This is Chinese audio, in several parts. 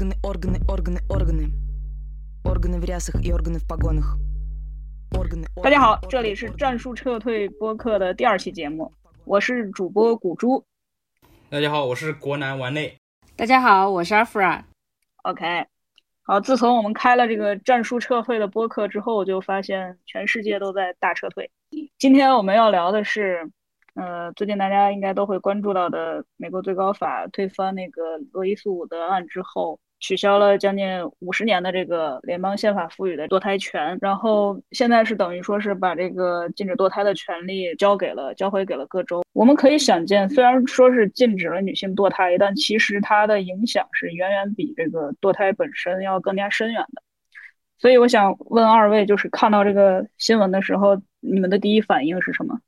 Органы, органы, органы, органы. Органы в рясах и органы в погонах. Органы, 大家好 органы,，这里是 органы, 战术撤退播客的第二期节目，我是主播古珠。大家好，我是国南丸内。大家好，我是阿弗拉。 OK，好，自从我们开了这个战术撤退的播客之后，就发现全世界都在大撤退。今天我们要聊的是，呃，最近大家应该都会关注到的，美国最高法推翻那个罗伊诉韦德案之后， 取消了将近五十年的这个联邦宪法赋予的堕胎权，然后现在是等于说是把这个禁止堕胎的权利交给了交回给了各州。我们可以想见，虽然说是禁止了女性堕胎，但其实它的影响是远远比这个堕胎本身要更加深远的。所以我想问二位，就是看到这个新闻的时候，你们的第一反应是什么？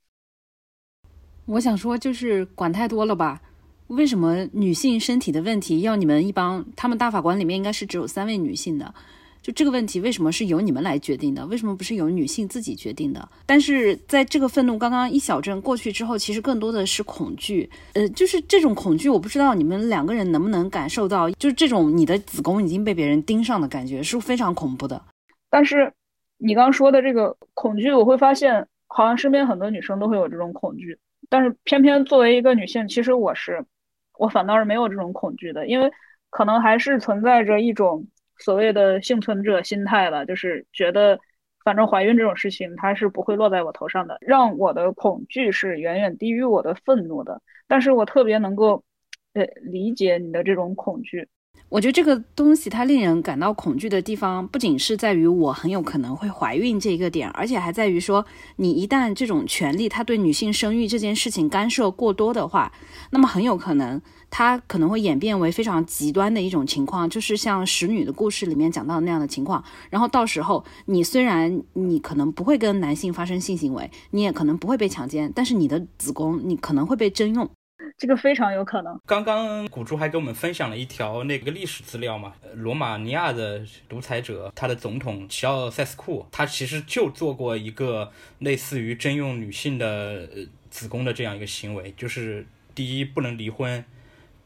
我想说，就是管太多了吧？为什么女性身体的问题要你们一帮？他们大法官里面应该是只有三位女性的，就这个问题为什么是由你们来决定的？为什么不是由女性自己决定的？但是在这个愤怒刚刚一小阵过去之后，其实更多的是恐惧。呃，就是这种恐惧，我不知道你们两个人能不能感受到，就是这种你的子宫已经被别人盯上的感觉，是非常恐怖的。但是你刚说的这个恐惧，我会发现好像身边很多女生都会有这种恐惧，但是偏偏作为一个女性，其实我是我反倒是没有这种恐惧的，因为可能还是存在着一种所谓的幸存者心态吧，就是觉得反正怀孕这种事情它是不会落在我头上的，让我的恐惧是远远低于我的愤怒的。但是我特别能够呃理解你的这种恐惧。我觉得这个东西它令人感到恐惧的地方，不仅是在于我很有可能会怀孕这一个点，而且还在于说，你一旦这种权利它对女性生育这件事情干涉过多的话，那么很有可能它可能会演变为非常极端的一种情况，就是像使女的故事里面讲到那样的情况。然后到时候你虽然你可能不会跟男性发生性行为，你也可能不会被强奸，但是你的子宫你可能会被征用。这个非常有可能。刚刚古珠还给我们分享了一条那个历史资料嘛，罗马尼亚的独裁者，他的总统齐奥塞斯库，他其实就做过一个类似于征用女性的子宫的这样一个行为，就是第一不能离婚，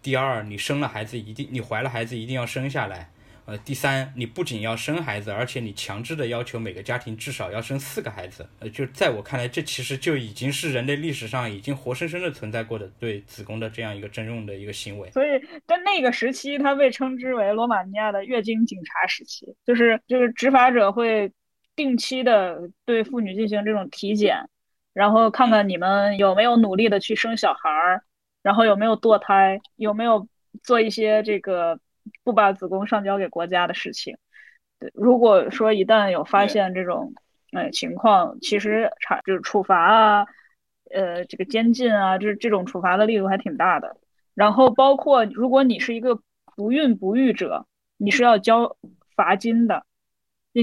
第二你生了孩子一定你怀了孩子一定要生下来。呃，第三，你不仅要生孩子，而且你强制的要求每个家庭至少要生四个孩子。呃，就在我看来，这其实就已经是人类历史上已经活生生的存在过的对子宫的这样一个征用的一个行为。所以在那个时期，它被称之为罗马尼亚的月经警察时期，就是就是执法者会定期的对妇女进行这种体检，然后看看你们有没有努力的去生小孩儿，然后有没有堕胎，有没有做一些这个不把子宫上交给国家的事情。对，如果说一旦有发现这种呃情况，其实查就是处罚啊，呃这个监禁啊，就是这种处罚的力度还挺大的。然后包括如果你是一个不孕不育者，你是要交罚金的，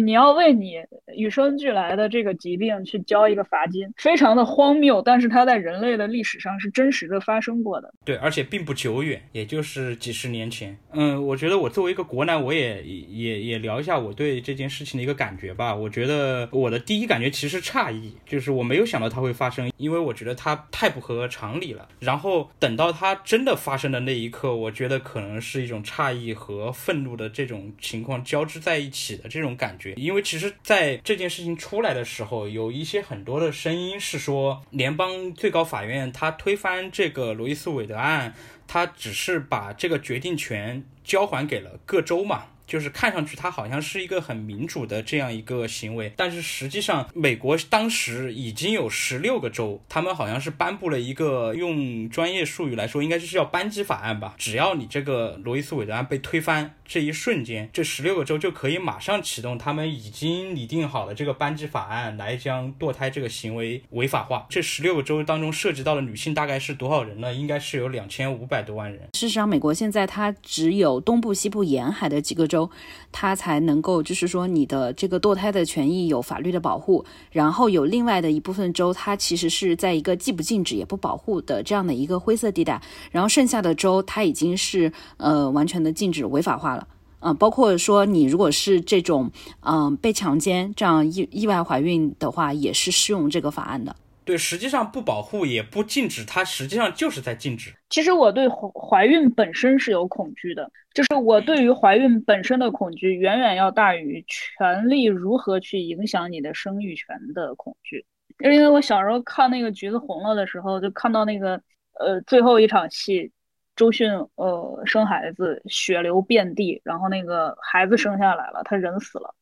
你要为你与生俱来的这个疾病去交一个罚金，非常的荒谬，但是它在人类的历史上是真实的发生过的。对，而且并不久远，也就是几十年前。嗯，我觉得我作为一个国男，我也也也聊一下我对这件事情的一个感觉吧。我觉得我的第一感觉其实诧异，就是我没有想到它会发生，因为我觉得它太不合常理了。然后等到它真的发生的那一刻，我觉得可能是一种诧异和愤怒的这种情况交织在一起的这种感觉。因为其实，在这件事情出来的时候，有一些很多的声音是说，联邦最高法院他推翻这个罗伊斯韦德案，他只是把这个决定权交还给了各州嘛。就是看上去它好像是一个很民主的这样一个行为，但是实际上美国当时已经有十六个州，他们好像是颁布了一个用专业术语来说，应该就是叫扳机法案吧。只要你这个罗伊斯韦德案被推翻，这一瞬间，这十六个州就可以马上启动他们已经拟定好的这个扳机法案，来将堕胎这个行为违法化。这十六个州当中涉及到的女性大概是多少人呢？应该是有两千五百多万人。事实上，美国现在它只有东部、西部沿海的几个州，州它才能够，就是说你的这个堕胎的权益有法律的保护，然后有另外的一部分州，它其实是在一个既不禁止也不保护的这样的一个灰色地带，然后剩下的州它已经是呃完全的禁止违法化了。啊、包括说你如果是这种嗯、被强奸这样意意外怀孕的话，也是适用这个法案的。对，实际上不保护也不禁止，它实际上就是在禁止。其实我对怀怀孕本身是有恐惧的，就是我对于怀孕本身的恐惧远远要大于权力如何去影响你的生育权的恐惧。因为我小时候看那个《橘子红了》的时候，就看到那个呃最后一场戏，周迅呃生孩子，血流遍地，然后那个孩子生下来了，他人死了，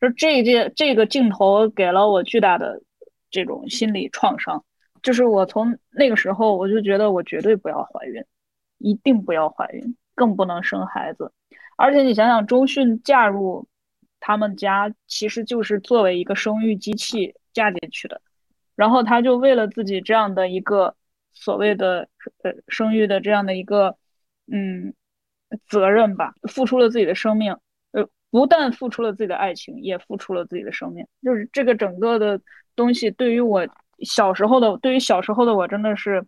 就这件这个镜头给了我巨大的。这种心理创伤，就是我从那个时候我就觉得我绝对不要怀孕，一定不要怀孕，更不能生孩子。而且你想想，周迅嫁入他们家，其实就是作为一个生育机器嫁进去的。然后他就为了自己这样的一个所谓的呃生育的这样的一个嗯责任吧，付出了自己的生命。呃，不但付出了自己的爱情，也付出了自己的生命。就是这个整个的。东西对于我小时候的，对于小时候的我真的是，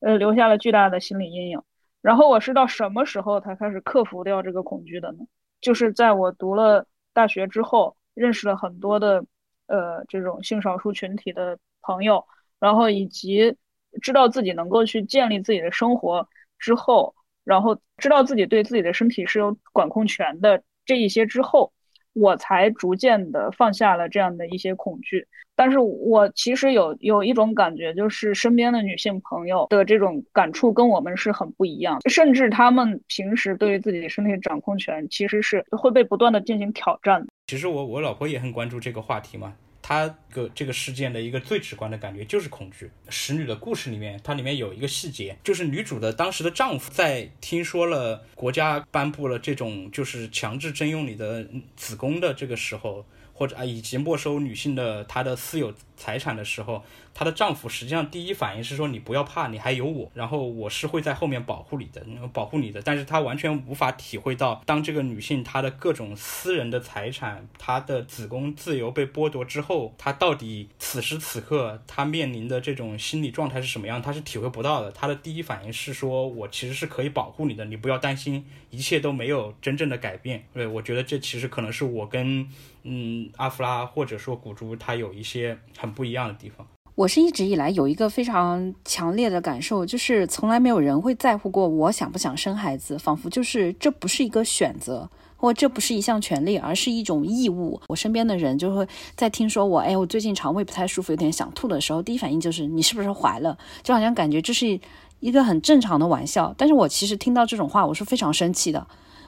呃，留下了巨大的心理阴影。然后我是到什么时候才开始克服掉这个恐惧的呢？就是在我读了大学之后，认识了很多的，呃，这种性少数群体的朋友，然后以及知道自己能够去建立自己的生活之后，然后知道自己对自己的身体是有管控权的这一些之后。我才逐渐的放下了这样的一些恐惧，但是我其实有有一种感觉，就是身边的女性朋友的这种感触跟我们是很不一样，甚至她们平时对于自己身体掌控权其实是会被不断的进行挑战。其实我我老婆也很关注这个话题嘛。她个这个事件的一个最直观的感觉就是恐惧。使女的故事里面，它里面有一个细节，就是女主的当时的丈夫在听说了国家颁布了这种就是强制征用你的子宫的这个时候，或者啊以及没收女性的她的私有财产的时候。她的丈夫实际上第一反应是说：“你不要怕，你还有我，然后我是会在后面保护你的，保护你的。”但是她完全无法体会到，当这个女性她的各种私人的财产、她的子宫自由被剥夺之后，她到底此时此刻她面临的这种心理状态是什么样？她是体会不到的。她的第一反应是说：“我其实是可以保护你的，你不要担心，一切都没有真正的改变。”对，我觉得这其实可能是我跟嗯阿芙拉或者说古珠她有一些很不一样的地方。我是一直以来有一个非常强烈的感受，就是从来没有人会在乎过我想不想生孩子，仿佛就是这不是一个选择，或这不是一项权利，而是一种义务。我身边的人就会在听说我，哎，我最近肠胃不太舒服，有点想吐的时候，第一反应就是你是不是怀了？就好像感觉这是一个很正常的玩笑。但是我其实听到这种话，我是非常生气的，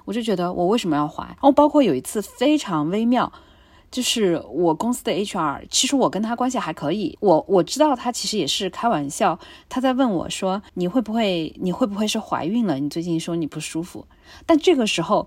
我就觉得我为什么要怀？然后包括有一次非常微妙。就是我公司的 HR，其实我跟他关系还可以，我我知道他其实也是开玩笑，他在问我说你会不会你会不会是怀孕了？你最近说你不舒服，但这个时候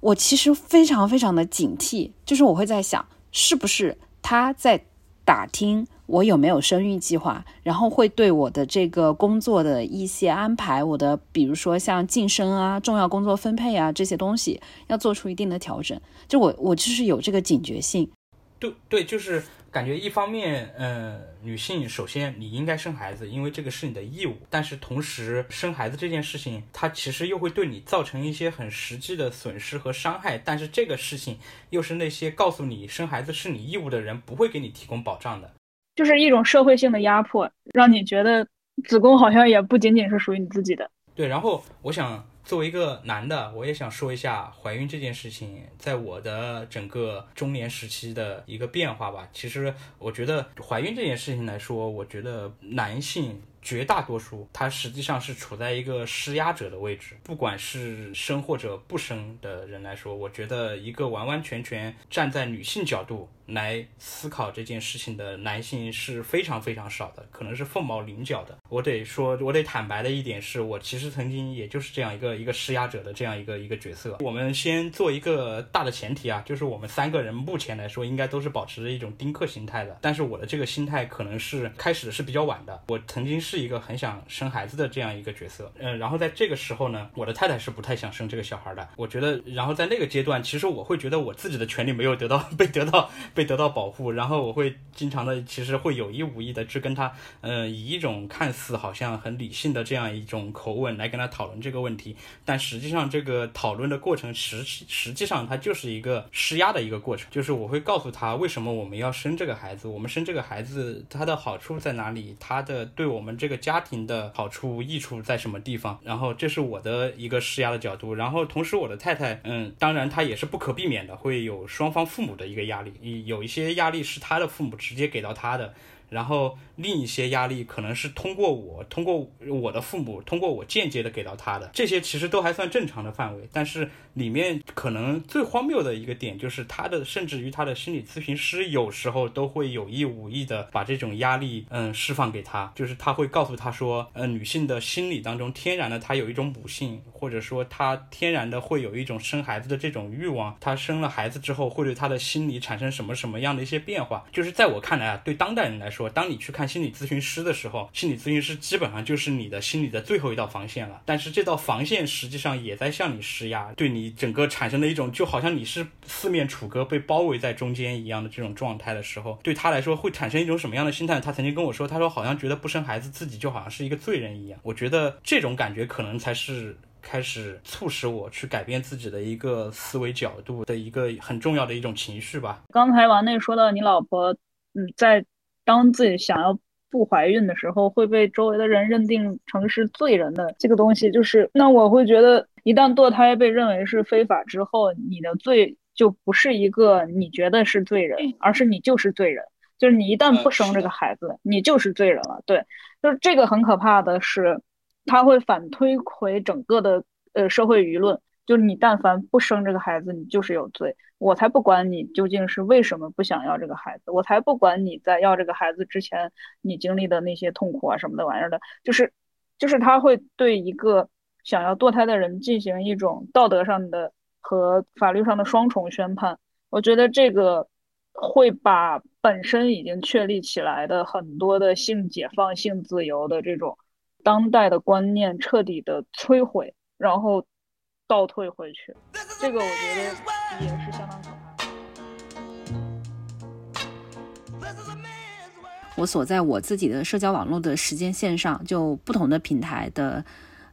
我其实非常非常的警惕，就是我会在想是不是他在打听。我有没有生育计划？然后会对我的这个工作的一些安排，我的比如说像晋升啊、重要工作分配啊这些东西，要做出一定的调整。就我我就是有这个警觉性。对对，就是感觉一方面，呃，女性首先你应该生孩子，因为这个是你的义务。但是同时，生孩子这件事情，它其实又会对你造成一些很实际的损失和伤害。但是这个事情又是那些告诉你生孩子是你义务的人不会给你提供保障的。就是一种社会性的压迫，让你觉得子宫好像也不仅仅是属于你自己的。对，然后我想作为一个男的，我也想说一下怀孕这件事情，在我的整个中年时期的一个变化吧。其实我觉得怀孕这件事情来说，我觉得男性。绝大多数，他实际上是处在一个施压者的位置。不管是生或者不生的人来说，我觉得一个完完全全站在女性角度来思考这件事情的男性是非常非常少的，可能是凤毛麟角的。我得说，我得坦白的一点是，我其实曾经也就是这样一个一个施压者的这样一个一个角色。我们先做一个大的前提啊，就是我们三个人目前来说应该都是保持着一种丁克心态的。但是我的这个心态可能是开始的是比较晚的。我曾经是。一个很想生孩子的这样一个角色。嗯，然后在这个时候呢，我的太太是不太想生这个小孩的。我觉得，然后在那个阶段，其实我会觉得我自己的权利没有得到 被得到被会得到保护，然后我会经常的，其实会有意无意的去跟他，呃，以一种看似好像很理性的这样一种口吻来跟他讨论这个问题，但实际上这个讨论的过程实实际上它就是一个施压的一个过程，就是我会告诉他为什么我们要生这个孩子，我们生这个孩子他的好处在哪里，他的对我们这个家庭的好处益处在什么地方，然后这是我的一个施压的角度，然后同时我的太太，嗯，当然她也是不可避免的会有双方父母的一个压力，有有一些压力是他的父母直接给到他的。然后另一些压力可能是通过我，通过我的父母，通过我间接的给到他的，这些其实都还算正常的范围。但是里面可能最荒谬的一个点就是他的，甚至于他的心理咨询师有时候都会有意无意的把这种压力，嗯，释放给他，就是他会告诉他说，呃，女性的心理当中天然的她有一种母性，或者说她天然的会有一种生孩子的这种欲望，她生了孩子之后会对她的心理产生什么什么样的一些变化。就是在我看来啊，对当代人来说。当你去看心理咨询师的时候，心理咨询师基本上就是你的心理的最后一道防线了。但是这道防线实际上也在向你施压，对你整个产生的一种就好像你是四面楚歌被包围在中间一样的这种状态的时候，对他来说会产生一种什么样的心态？他曾经跟我说，他说好像觉得不生孩子自己就好像是一个罪人一样。我觉得这种感觉可能才是开始促使我去改变自己的一个思维角度的一个很重要的一种情绪吧。刚才王内说到你老婆，嗯，在。当自己想要不怀孕的时候，会被周围的人认定成是罪人的这个东西，就是那我会觉得，一旦堕胎被认为是非法之后，你的罪就不是一个你觉得是罪人，而是你就是罪人，就是你一旦不生这个孩子，你就是罪人了。对，就是这个很可怕的是，他会反推回整个的呃社会舆论。就是你，但凡不生这个孩子，你就是有罪。我才不管你究竟是为什么不想要这个孩子，我才不管你在要这个孩子之前你经历的那些痛苦啊什么的玩意儿的。就是，就是他会对一个想要堕胎的人进行一种道德上的和法律上的双重宣判。我觉得这个会把本身已经确立起来的很多的性解放、性自由的这种当代的观念彻底的摧毁，然后。倒退回去，这个我觉得也是相当可怕。我所在我自己的社交网络的时间线上，就不同的平台的。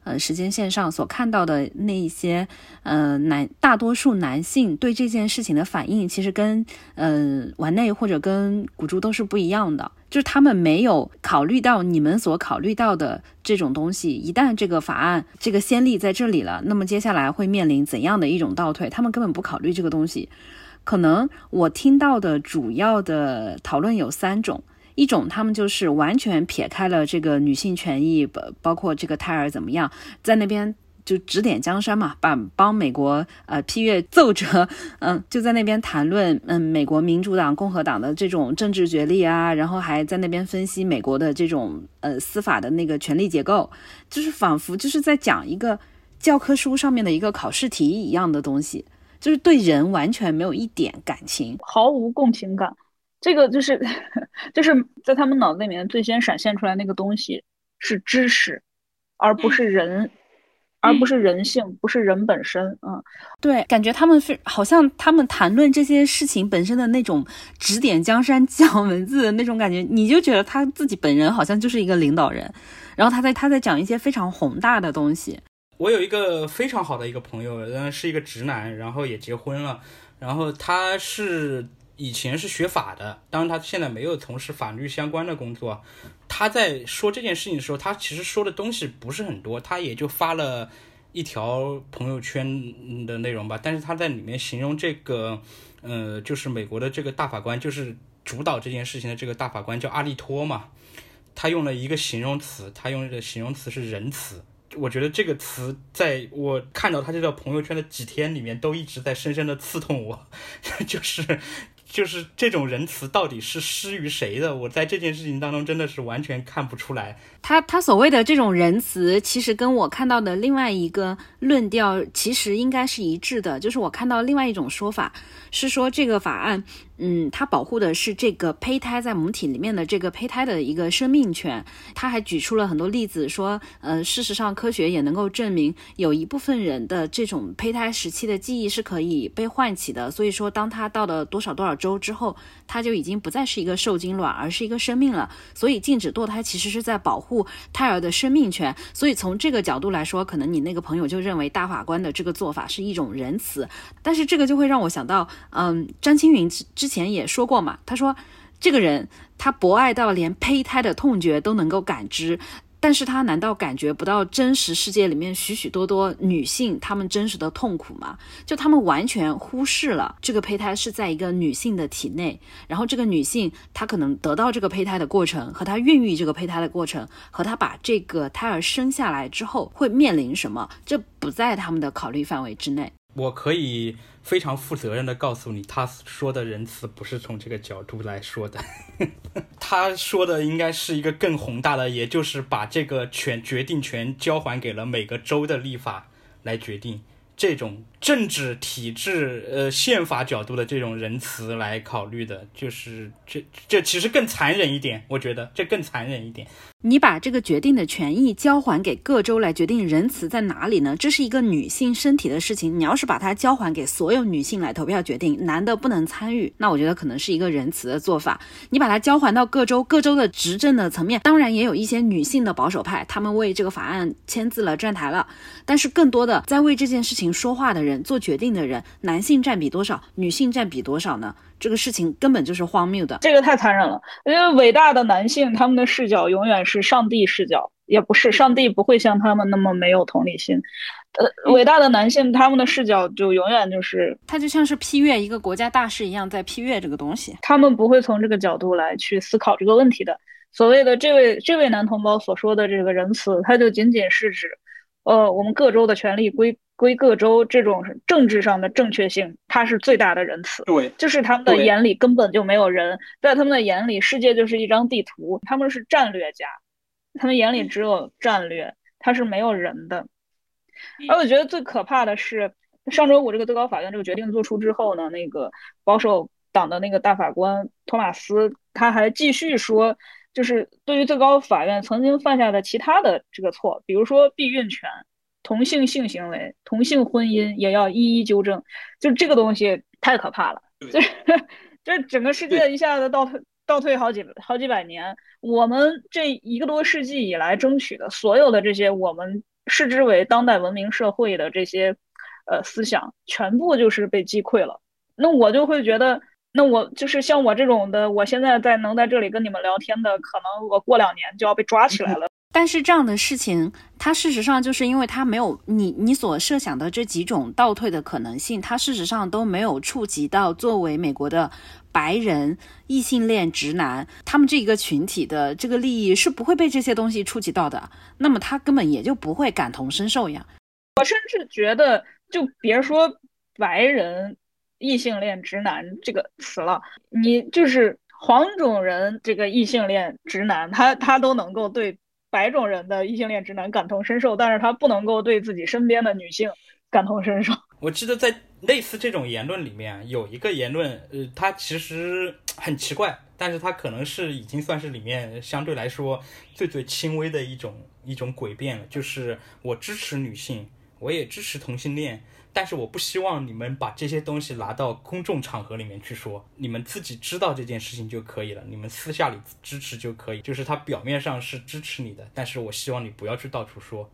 呃，时间线上所看到的那一些，呃，男大多数男性对这件事情的反应，其实跟呃丸内或者跟古珠都是不一样的，就是他们没有考虑到你们所考虑到的这种东西。一旦这个法案这个先例在这里了，那么接下来会面临怎样的一种倒退？他们根本不考虑这个东西。可能我听到的主要的讨论有三种。一种，他们就是完全撇开了这个女性权益，包包括这个胎儿怎么样，在那边就指点江山嘛，把帮美国呃批阅奏折，嗯，就在那边谈论嗯美国民主党、共和党的这种政治角力啊，然后还在那边分析美国的这种呃司法的那个权力结构，就是仿佛就是在讲一个教科书上面的一个考试题一样的东西，就是对人完全没有一点感情，毫无共情感。这个就是，就是在他们脑子里面最先闪现出来那个东西是知识，而不是人，而不是人性，不是人本身。嗯，对，感觉他们是好像他们谈论这些事情本身的那种指点江山、讲文字的那种感觉，你就觉得他自己本人好像就是一个领导人，然后他在他在讲一些非常宏大的东西。我有一个非常好的一个朋友，嗯，是一个直男，然后也结婚了，然后他是。以前是学法的，当然他现在没有从事法律相关的工作。他在说这件事情的时候，他其实说的东西不是很多，他也就发了一条朋友圈的内容吧。但是他在里面形容这个，呃，就是美国的这个大法官，就是主导这件事情的这个大法官叫阿利托嘛。他用了一个形容词，他用的形容词是仁慈。我觉得这个词在我看到他这条朋友圈的几天里面，都一直在深深的刺痛我，就是。就是这种仁慈到底是施于谁的？我在这件事情当中真的是完全看不出来。他他所谓的这种仁慈，其实跟我看到的另外一个论调其实应该是一致的，就是我看到另外一种说法是说这个法案。嗯，它保护的是这个胚胎在母体里面的这个胚胎的一个生命权。他还举出了很多例子，说，呃，事实上科学也能够证明，有一部分人的这种胚胎时期的记忆是可以被唤起的。所以说，当他到了多少多少周之后，他就已经不再是一个受精卵，而是一个生命了。所以禁止堕胎其实是在保护胎儿的生命权。所以从这个角度来说，可能你那个朋友就认为大法官的这个做法是一种仁慈。但是这个就会让我想到，嗯，张青云之之。前也说过嘛，他说这个人他博爱到连胚胎的痛觉都能够感知，但是他难道感觉不到真实世界里面许许多多女性她们真实的痛苦吗？就他们完全忽视了这个胚胎是在一个女性的体内，然后这个女性她可能得到这个胚胎的过程和她孕育这个胚胎的过程和她把这个胎儿生下来之后会面临什么，这不在他们的考虑范围之内。我可以。非常负责任的告诉你，他说的仁慈不是从这个角度来说的，他说的应该是一个更宏大的，也就是把这个权决定权交还给了每个州的立法来决定。这种政治体制、呃宪法角度的这种仁慈来考虑的，就是这这其实更残忍一点，我觉得这更残忍一点。你把这个决定的权益交还给各州来决定仁慈在哪里呢？这是一个女性身体的事情，你要是把它交还给所有女性来投票决定，男的不能参与，那我觉得可能是一个仁慈的做法。你把它交还到各州，各州的执政的层面，当然也有一些女性的保守派，他们为这个法案签字了、站台了，但是更多的在为这件事情说话的人、做决定的人，男性占比多少，女性占比多少呢？这个事情根本就是荒谬的，这个太残忍了。因为伟大的男性，他们的视角永远是上帝视角，也不是上帝不会像他们那么没有同理心。呃，伟大的男性，他们的视角就永远就是他就像是批阅一个国家大事一样，在批阅这个东西。他们不会从这个角度来去思考这个问题的。所谓的这位这位男同胞所说的这个仁慈，他就仅仅是指，呃，我们各州的权利归。归各州这种政治上的正确性，它是最大的仁慈。对，就是他们的眼里根本就没有人，在他们的眼里，世界就是一张地图。他们是战略家，他们眼里只有战略，他是没有人的。而我觉得最可怕的是，上周五这个最高法院这个决定做出之后呢，那个保守党的那个大法官托马斯他还继续说，就是对于最高法院曾经犯下的其他的这个错，比如说避孕权。同性性行为、同性婚姻也要一一纠正，就这个东西太可怕了。就这整个世界一下子倒退倒退好几好几百年，我们这一个多世纪以来争取的所有的这些我们视之为当代文明社会的这些呃思想，全部就是被击溃了。那我就会觉得，那我就是像我这种的，我现在在能在这里跟你们聊天的，可能我过两年就要被抓起来了。但是这样的事情，它事实上就是因为它没有你你所设想的这几种倒退的可能性，它事实上都没有触及到作为美国的白人异性恋直男他们这一个群体的这个利益是不会被这些东西触及到的，那么他根本也就不会感同身受呀。我甚至觉得，就别说白人异性恋直男这个词了，你就是黄种人这个异性恋直男，他他都能够对。白种人的异性恋直男感同身受，但是他不能够对自己身边的女性感同身受。我记得在类似这种言论里面，有一个言论，呃，它其实很奇怪，但是它可能是已经算是里面相对来说最最轻微的一种一种诡辩了，就是我支持女性，我也支持同性恋。但是我不希望你们把这些东西拿到公众场合里面去说，你们自己知道这件事情就可以了，你们私下里支持就可以。就是他表面上是支持你的，但是我希望你不要去到处说，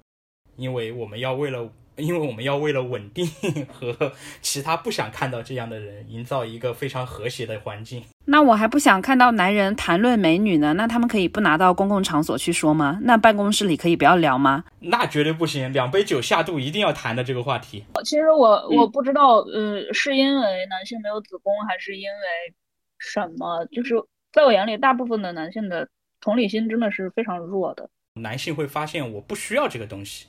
因为我们要为了。因为我们要为了稳定 和其他不想看到这样的人，营造一个非常和谐的环境。那我还不想看到男人谈论美女呢，那他们可以不拿到公共场所去说吗？那办公室里可以不要聊吗？那绝对不行，两杯酒下肚一定要谈的这个话题。其实我我不知道，呃，是因为男性没有子宫，还是因为什么？就是在我眼里，大部分的男性的同理心真的是非常弱的。男性会发现，我不需要这个东西。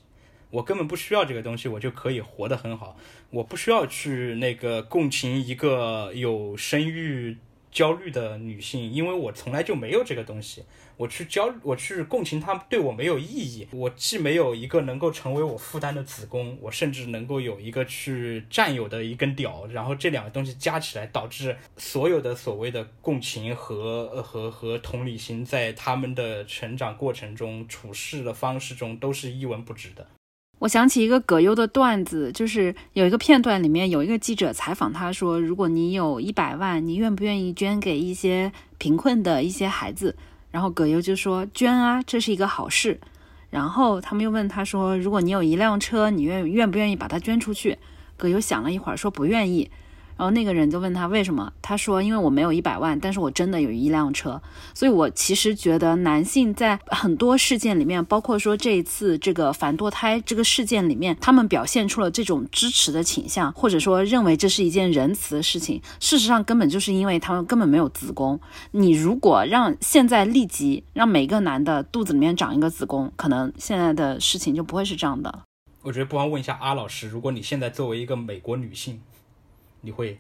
我根本不需要这个东西，我就可以活得很好。我不需要去那个共情一个有生育焦虑的女性，因为我从来就没有这个东西。我去焦，我去共情她，对我没有意义。我既没有一个能够成为我负担的子宫，我甚至能够有一个去占有的一根屌。然后这两个东西加起来，导致所有的所谓的共情和和和同理心，在他们的成长过程中、处事的方式中，都是一文不值的。我想起一个葛优的段子，就是有一个片段里面有一个记者采访他说：“如果你有一百万，你愿不愿意捐给一些贫困的一些孩子？”然后葛优就说：“捐啊，这是一个好事。”然后他们又问他说：“如果你有一辆车，你愿愿不愿意把它捐出去？”葛优想了一会儿说：“不愿意。”然后那个人就问他为什么，他说因为我没有一百万，但是我真的有一辆车，所以我其实觉得男性在很多事件里面，包括说这一次这个反堕胎这个事件里面，他们表现出了这种支持的倾向，或者说认为这是一件仁慈的事情。事实上根本就是因为他们根本没有子宫。你如果让现在立即让每个男的肚子里面长一个子宫，可能现在的事情就不会是这样的。我觉得不妨问一下阿老师，如果你现在作为一个美国女性。你会，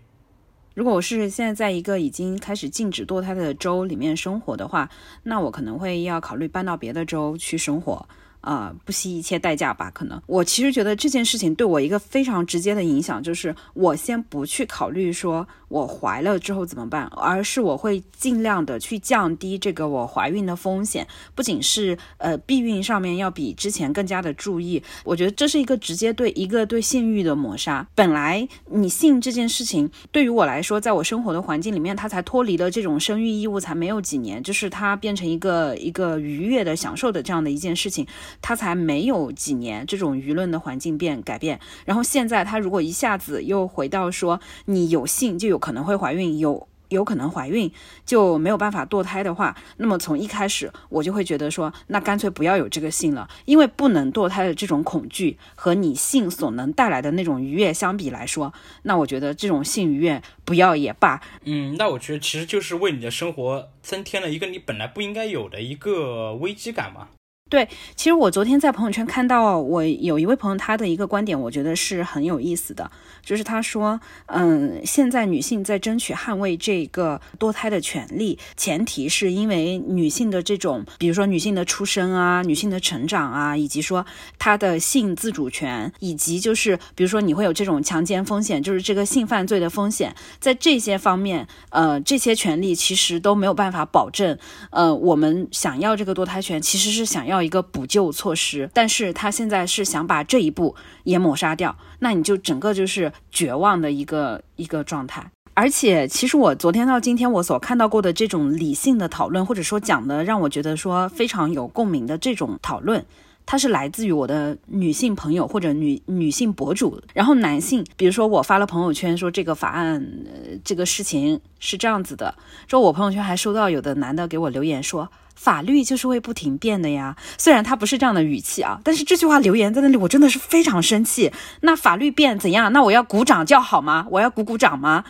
如果我是现在在一个已经开始禁止堕胎的州里面生活的话，那我可能会要考虑搬到别的州去生活。啊，不惜一切代价吧？可能我其实觉得这件事情对我一个非常直接的影响，就是我先不去考虑说我怀了之后怎么办，而是我会尽量的去降低这个我怀孕的风险。不仅是呃避孕上面要比之前更加的注意，我觉得这是一个直接对一个对性欲的抹杀。本来你性这件事情对于我来说，在我生活的环境里面，它才脱离了这种生育义务才没有几年，就是它变成一个一个愉悦的享受的这样的一件事情。它才没有几年，这种舆论的环境变改变，然后现在他如果一下子又回到说你有性就有可能会怀孕，有有可能怀孕就没有办法堕胎的话，那么从一开始我就会觉得说，那干脆不要有这个性了，因为不能堕胎的这种恐惧和你性所能带来的那种愉悦相比来说，那我觉得这种性愉悦不要也罢。嗯，那我觉得其实就是为你的生活增添了一个你本来不应该有的一个危机感嘛。对，其实我昨天在朋友圈看到，我有一位朋友他的一个观点，我觉得是很有意思的，就是他说，嗯，现在女性在争取捍卫这个堕胎的权利，前提是因为女性的这种，比如说女性的出生啊，女性的成长啊，以及说她的性自主权，以及就是比如说你会有这种强奸风险，就是这个性犯罪的风险，在这些方面，呃，这些权利其实都没有办法保证，呃，我们想要这个堕胎权，其实是想要。要一个补救措施，但是他现在是想把这一步也抹杀掉，那你就整个就是绝望的一个一个状态。而且，其实我昨天到今天我所看到过的这种理性的讨论，或者说讲的让我觉得说非常有共鸣的这种讨论，它是来自于我的女性朋友或者女女性博主。然后男性，比如说我发了朋友圈说这个法案，呃，这个事情是这样子的，之后我朋友圈还收到有的男的给我留言说。法律就是会不停变的呀，虽然他不是这样的语气啊，但是这句话留言在那里，我真的是非常生气。那法律变怎样？那我要鼓掌叫好吗？我要鼓鼓掌吗？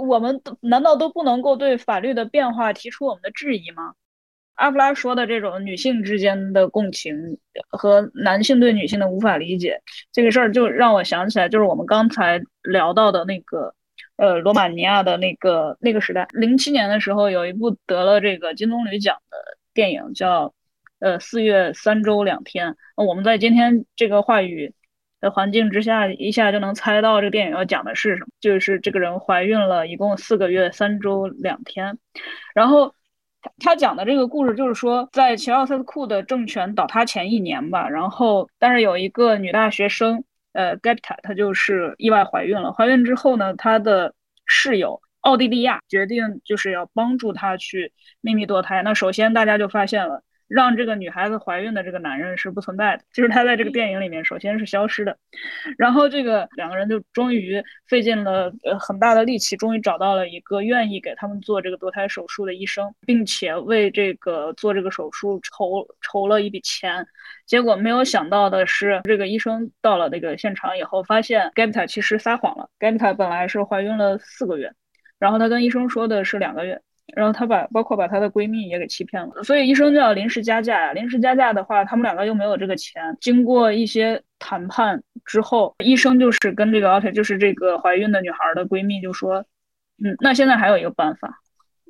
我们难道都不能够对法律的变化提出我们的质疑吗？阿布拉说的这种女性之间的共情和男性对女性的无法理解这个事儿，就让我想起来，就是我们刚才聊到的那个，呃，罗马尼亚的那个那个时代，零七年的时候有一部得了这个金棕榈奖的。电影叫，呃，四月三周两天。我们在今天这个话语的环境之下，一下就能猜到这个电影要讲的是什么，就是这个人怀孕了一共四个月三周两天。然后他他讲的这个故事就是说，在齐奥塞斯库的政权倒塌前一年吧，然后但是有一个女大学生，呃 g e t a 她就是意外怀孕了。怀孕之后呢，她的室友。奥地利亚决定就是要帮助她去秘密堕胎。那首先大家就发现了，让这个女孩子怀孕的这个男人是不存在的，就是他在这个电影里面首先是消失的。然后这个两个人就终于费尽了呃很大的力气，终于找到了一个愿意给他们做这个堕胎手术的医生，并且为这个做这个手术筹筹了一笔钱。结果没有想到的是，这个医生到了那个现场以后，发现 Gabita 其实撒谎了。Gabita 本来是怀孕了四个月。然后她跟医生说的是两个月，然后她把包括把她的闺蜜也给欺骗了，所以医生就要临时加价呀。临时加价的话，他们两个又没有这个钱。经过一些谈判之后，医生就是跟这个奥特，就是这个怀孕的女孩的闺蜜就说，嗯，那现在还有一个办法。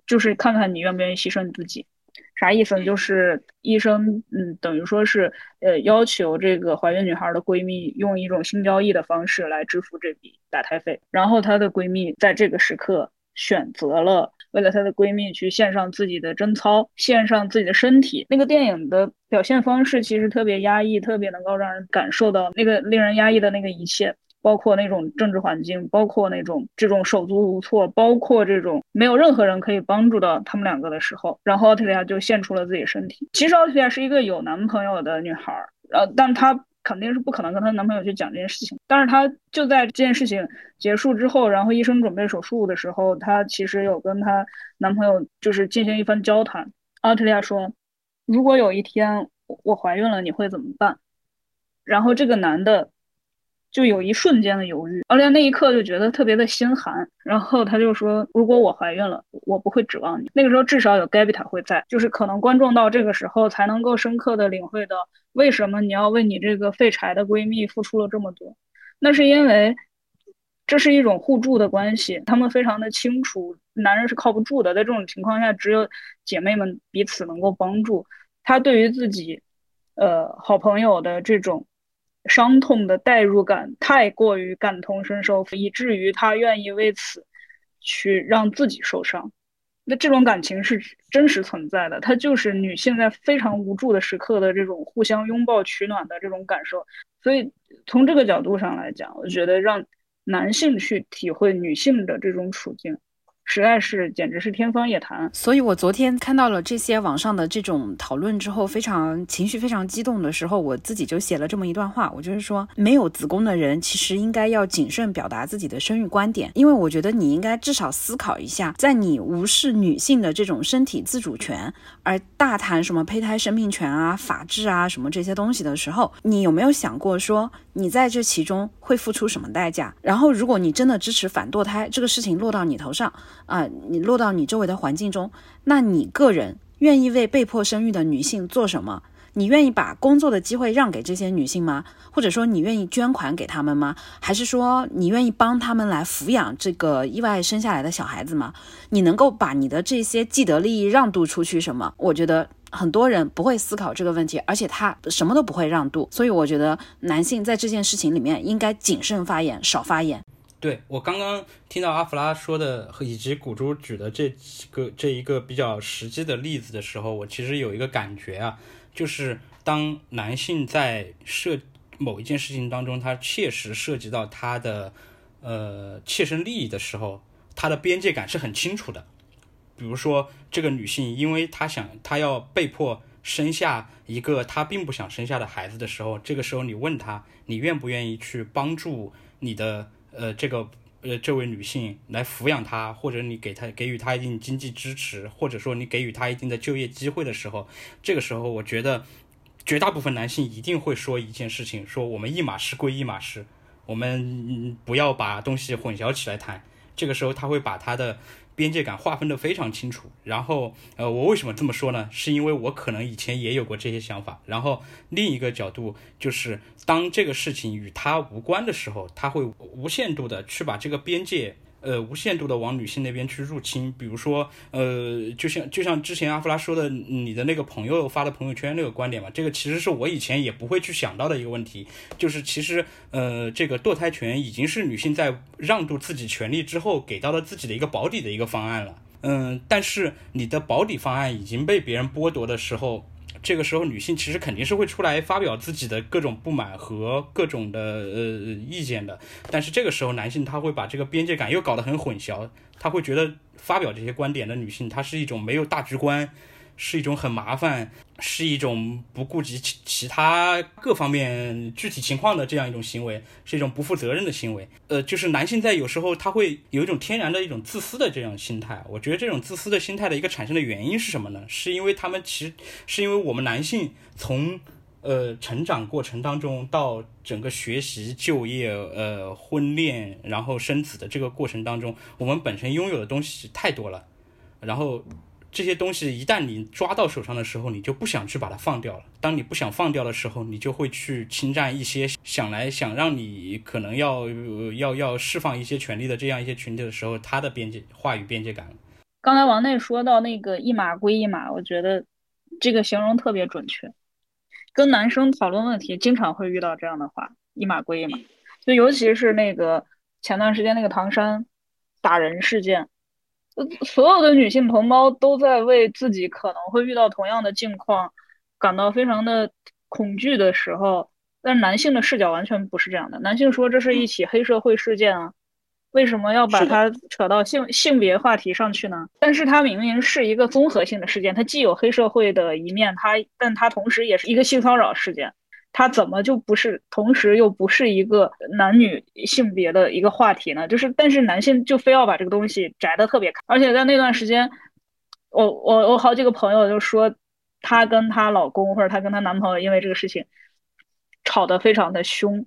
就是看看你愿不愿意牺牲你自己。啥意思呢？就是医生，嗯，等于说是，呃，要求这个怀孕女孩的闺蜜用一种性交易的方式来支付这笔打胎费。然后她的闺蜜在这个时刻选择了为了她的闺蜜去献上自己的贞操，献上自己的身体。那个电影的表现方式其实特别压抑，特别能够让人感受到那个令人压抑的那个一切。包括那种政治环境，包括那种这种手足无措，包括这种没有任何人可以帮助到他们两个的时候，然后奥特利亚就献出了自己身体。其实奥特利亚是一个有男朋友的女孩，呃，但她肯定是不可能跟她男朋友去讲这件事情。但是她就在这件事情结束之后，然后医生准备手术的时候，她其实有跟她男朋友就是进行一番交谈。奥特利亚说：“如果有一天我怀孕了，你会怎么办？”然后这个男的。就有一瞬间的犹豫，奥利亚那一刻就觉得特别的心寒，然后他就说：“如果我怀孕了，我不会指望你。那个时候至少有 Gabita 会在，就是可能观众到这个时候才能够深刻的领会到为什么你要为你这个废柴的闺蜜付出了这么多。那是因为这是一种互助的关系，他们非常的清楚男人是靠不住的，在这种情况下，只有姐妹们彼此能够帮助。他对于自己，呃，好朋友的这种。”伤痛的代入感太过于感同身受，以至于他愿意为此去让自己受伤。那这种感情是真实存在的，它就是女性在非常无助的时刻的这种互相拥抱取暖的这种感受。所以从这个角度上来讲，我觉得让男性去体会女性的这种处境。实在是简直是天方夜谭，所以我昨天看到了这些网上的这种讨论之后，非常情绪非常激动的时候，我自己就写了这么一段话，我就是说，没有子宫的人其实应该要谨慎表达自己的生育观点，因为我觉得你应该至少思考一下，在你无视女性的这种身体自主权，而大谈什么胚胎生命权啊、法治啊什么这些东西的时候，你有没有想过说，你在这其中会付出什么代价？然后，如果你真的支持反堕胎这个事情落到你头上。啊，你落到你周围的环境中，那你个人愿意为被迫生育的女性做什么？你愿意把工作的机会让给这些女性吗？或者说你愿意捐款给他们吗？还是说你愿意帮他们来抚养这个意外生下来的小孩子吗？你能够把你的这些既得利益让渡出去什么？我觉得很多人不会思考这个问题，而且他什么都不会让渡，所以我觉得男性在这件事情里面应该谨慎发言，少发言。对我刚刚听到阿弗拉说的，以及古珠举的这几个这一个比较实际的例子的时候，我其实有一个感觉啊，就是当男性在涉某一件事情当中，他切实涉及到他的呃切身利益的时候，他的边界感是很清楚的。比如说，这个女性因为她想，她要被迫生下一个她并不想生下的孩子的时候，这个时候你问她，你愿不愿意去帮助你的？呃，这个呃，这位女性来抚养他，或者你给他给予他一定经济支持，或者说你给予他一定的就业机会的时候，这个时候我觉得绝大部分男性一定会说一件事情：说我们一码事归一码事，我们不要把东西混淆起来谈。这个时候他会把他的。边界感划分的非常清楚，然后，呃，我为什么这么说呢？是因为我可能以前也有过这些想法。然后另一个角度就是，当这个事情与他无关的时候，他会无限度的去把这个边界。呃，无限度的往女性那边去入侵，比如说，呃，就像就像之前阿弗拉说的，你的那个朋友发的朋友圈那个观点嘛，这个其实是我以前也不会去想到的一个问题，就是其实，呃，这个堕胎权已经是女性在让渡自己权利之后给到了自己的一个保底的一个方案了，嗯，但是你的保底方案已经被别人剥夺的时候。这个时候，女性其实肯定是会出来发表自己的各种不满和各种的呃意见的。但是这个时候，男性他会把这个边界感又搞得很混淆，他会觉得发表这些观点的女性，她是一种没有大局观。是一种很麻烦，是一种不顾及其其他各方面具体情况的这样一种行为，是一种不负责任的行为。呃，就是男性在有时候他会有一种天然的一种自私的这样心态。我觉得这种自私的心态的一个产生的原因是什么呢？是因为他们其实是因为我们男性从呃成长过程当中到整个学习、就业、呃婚恋，然后生子的这个过程当中，我们本身拥有的东西太多了，然后。这些东西一旦你抓到手上的时候，你就不想去把它放掉了。当你不想放掉的时候，你就会去侵占一些想来想让你可能要要要释放一些权利的这样一些群体的时候，他的边界话语边界感。刚才王内说到那个一码归一码，我觉得这个形容特别准确。跟男生讨论问题，经常会遇到这样的话，一码归一码。就尤其是那个前段时间那个唐山打人事件，所有的女性同胞都在为自己可能会遇到同样的境况感到非常的恐惧的时候，但男性的视角完全不是这样的。男性说这是一起黑社会事件啊。为什么要把它扯到性性别话题上去呢？但是它明明是一个综合性的事件，它既有黑社会的一面，它但它同时也是一个性骚扰事件，他怎么就不是同时又不是一个男女性别的一个话题呢？就是但是男性就非要把这个东西摘的特别开，而且在那段时间，我我我好几个朋友就说，她跟她老公或者她跟她男朋友因为这个事情吵得非常的凶。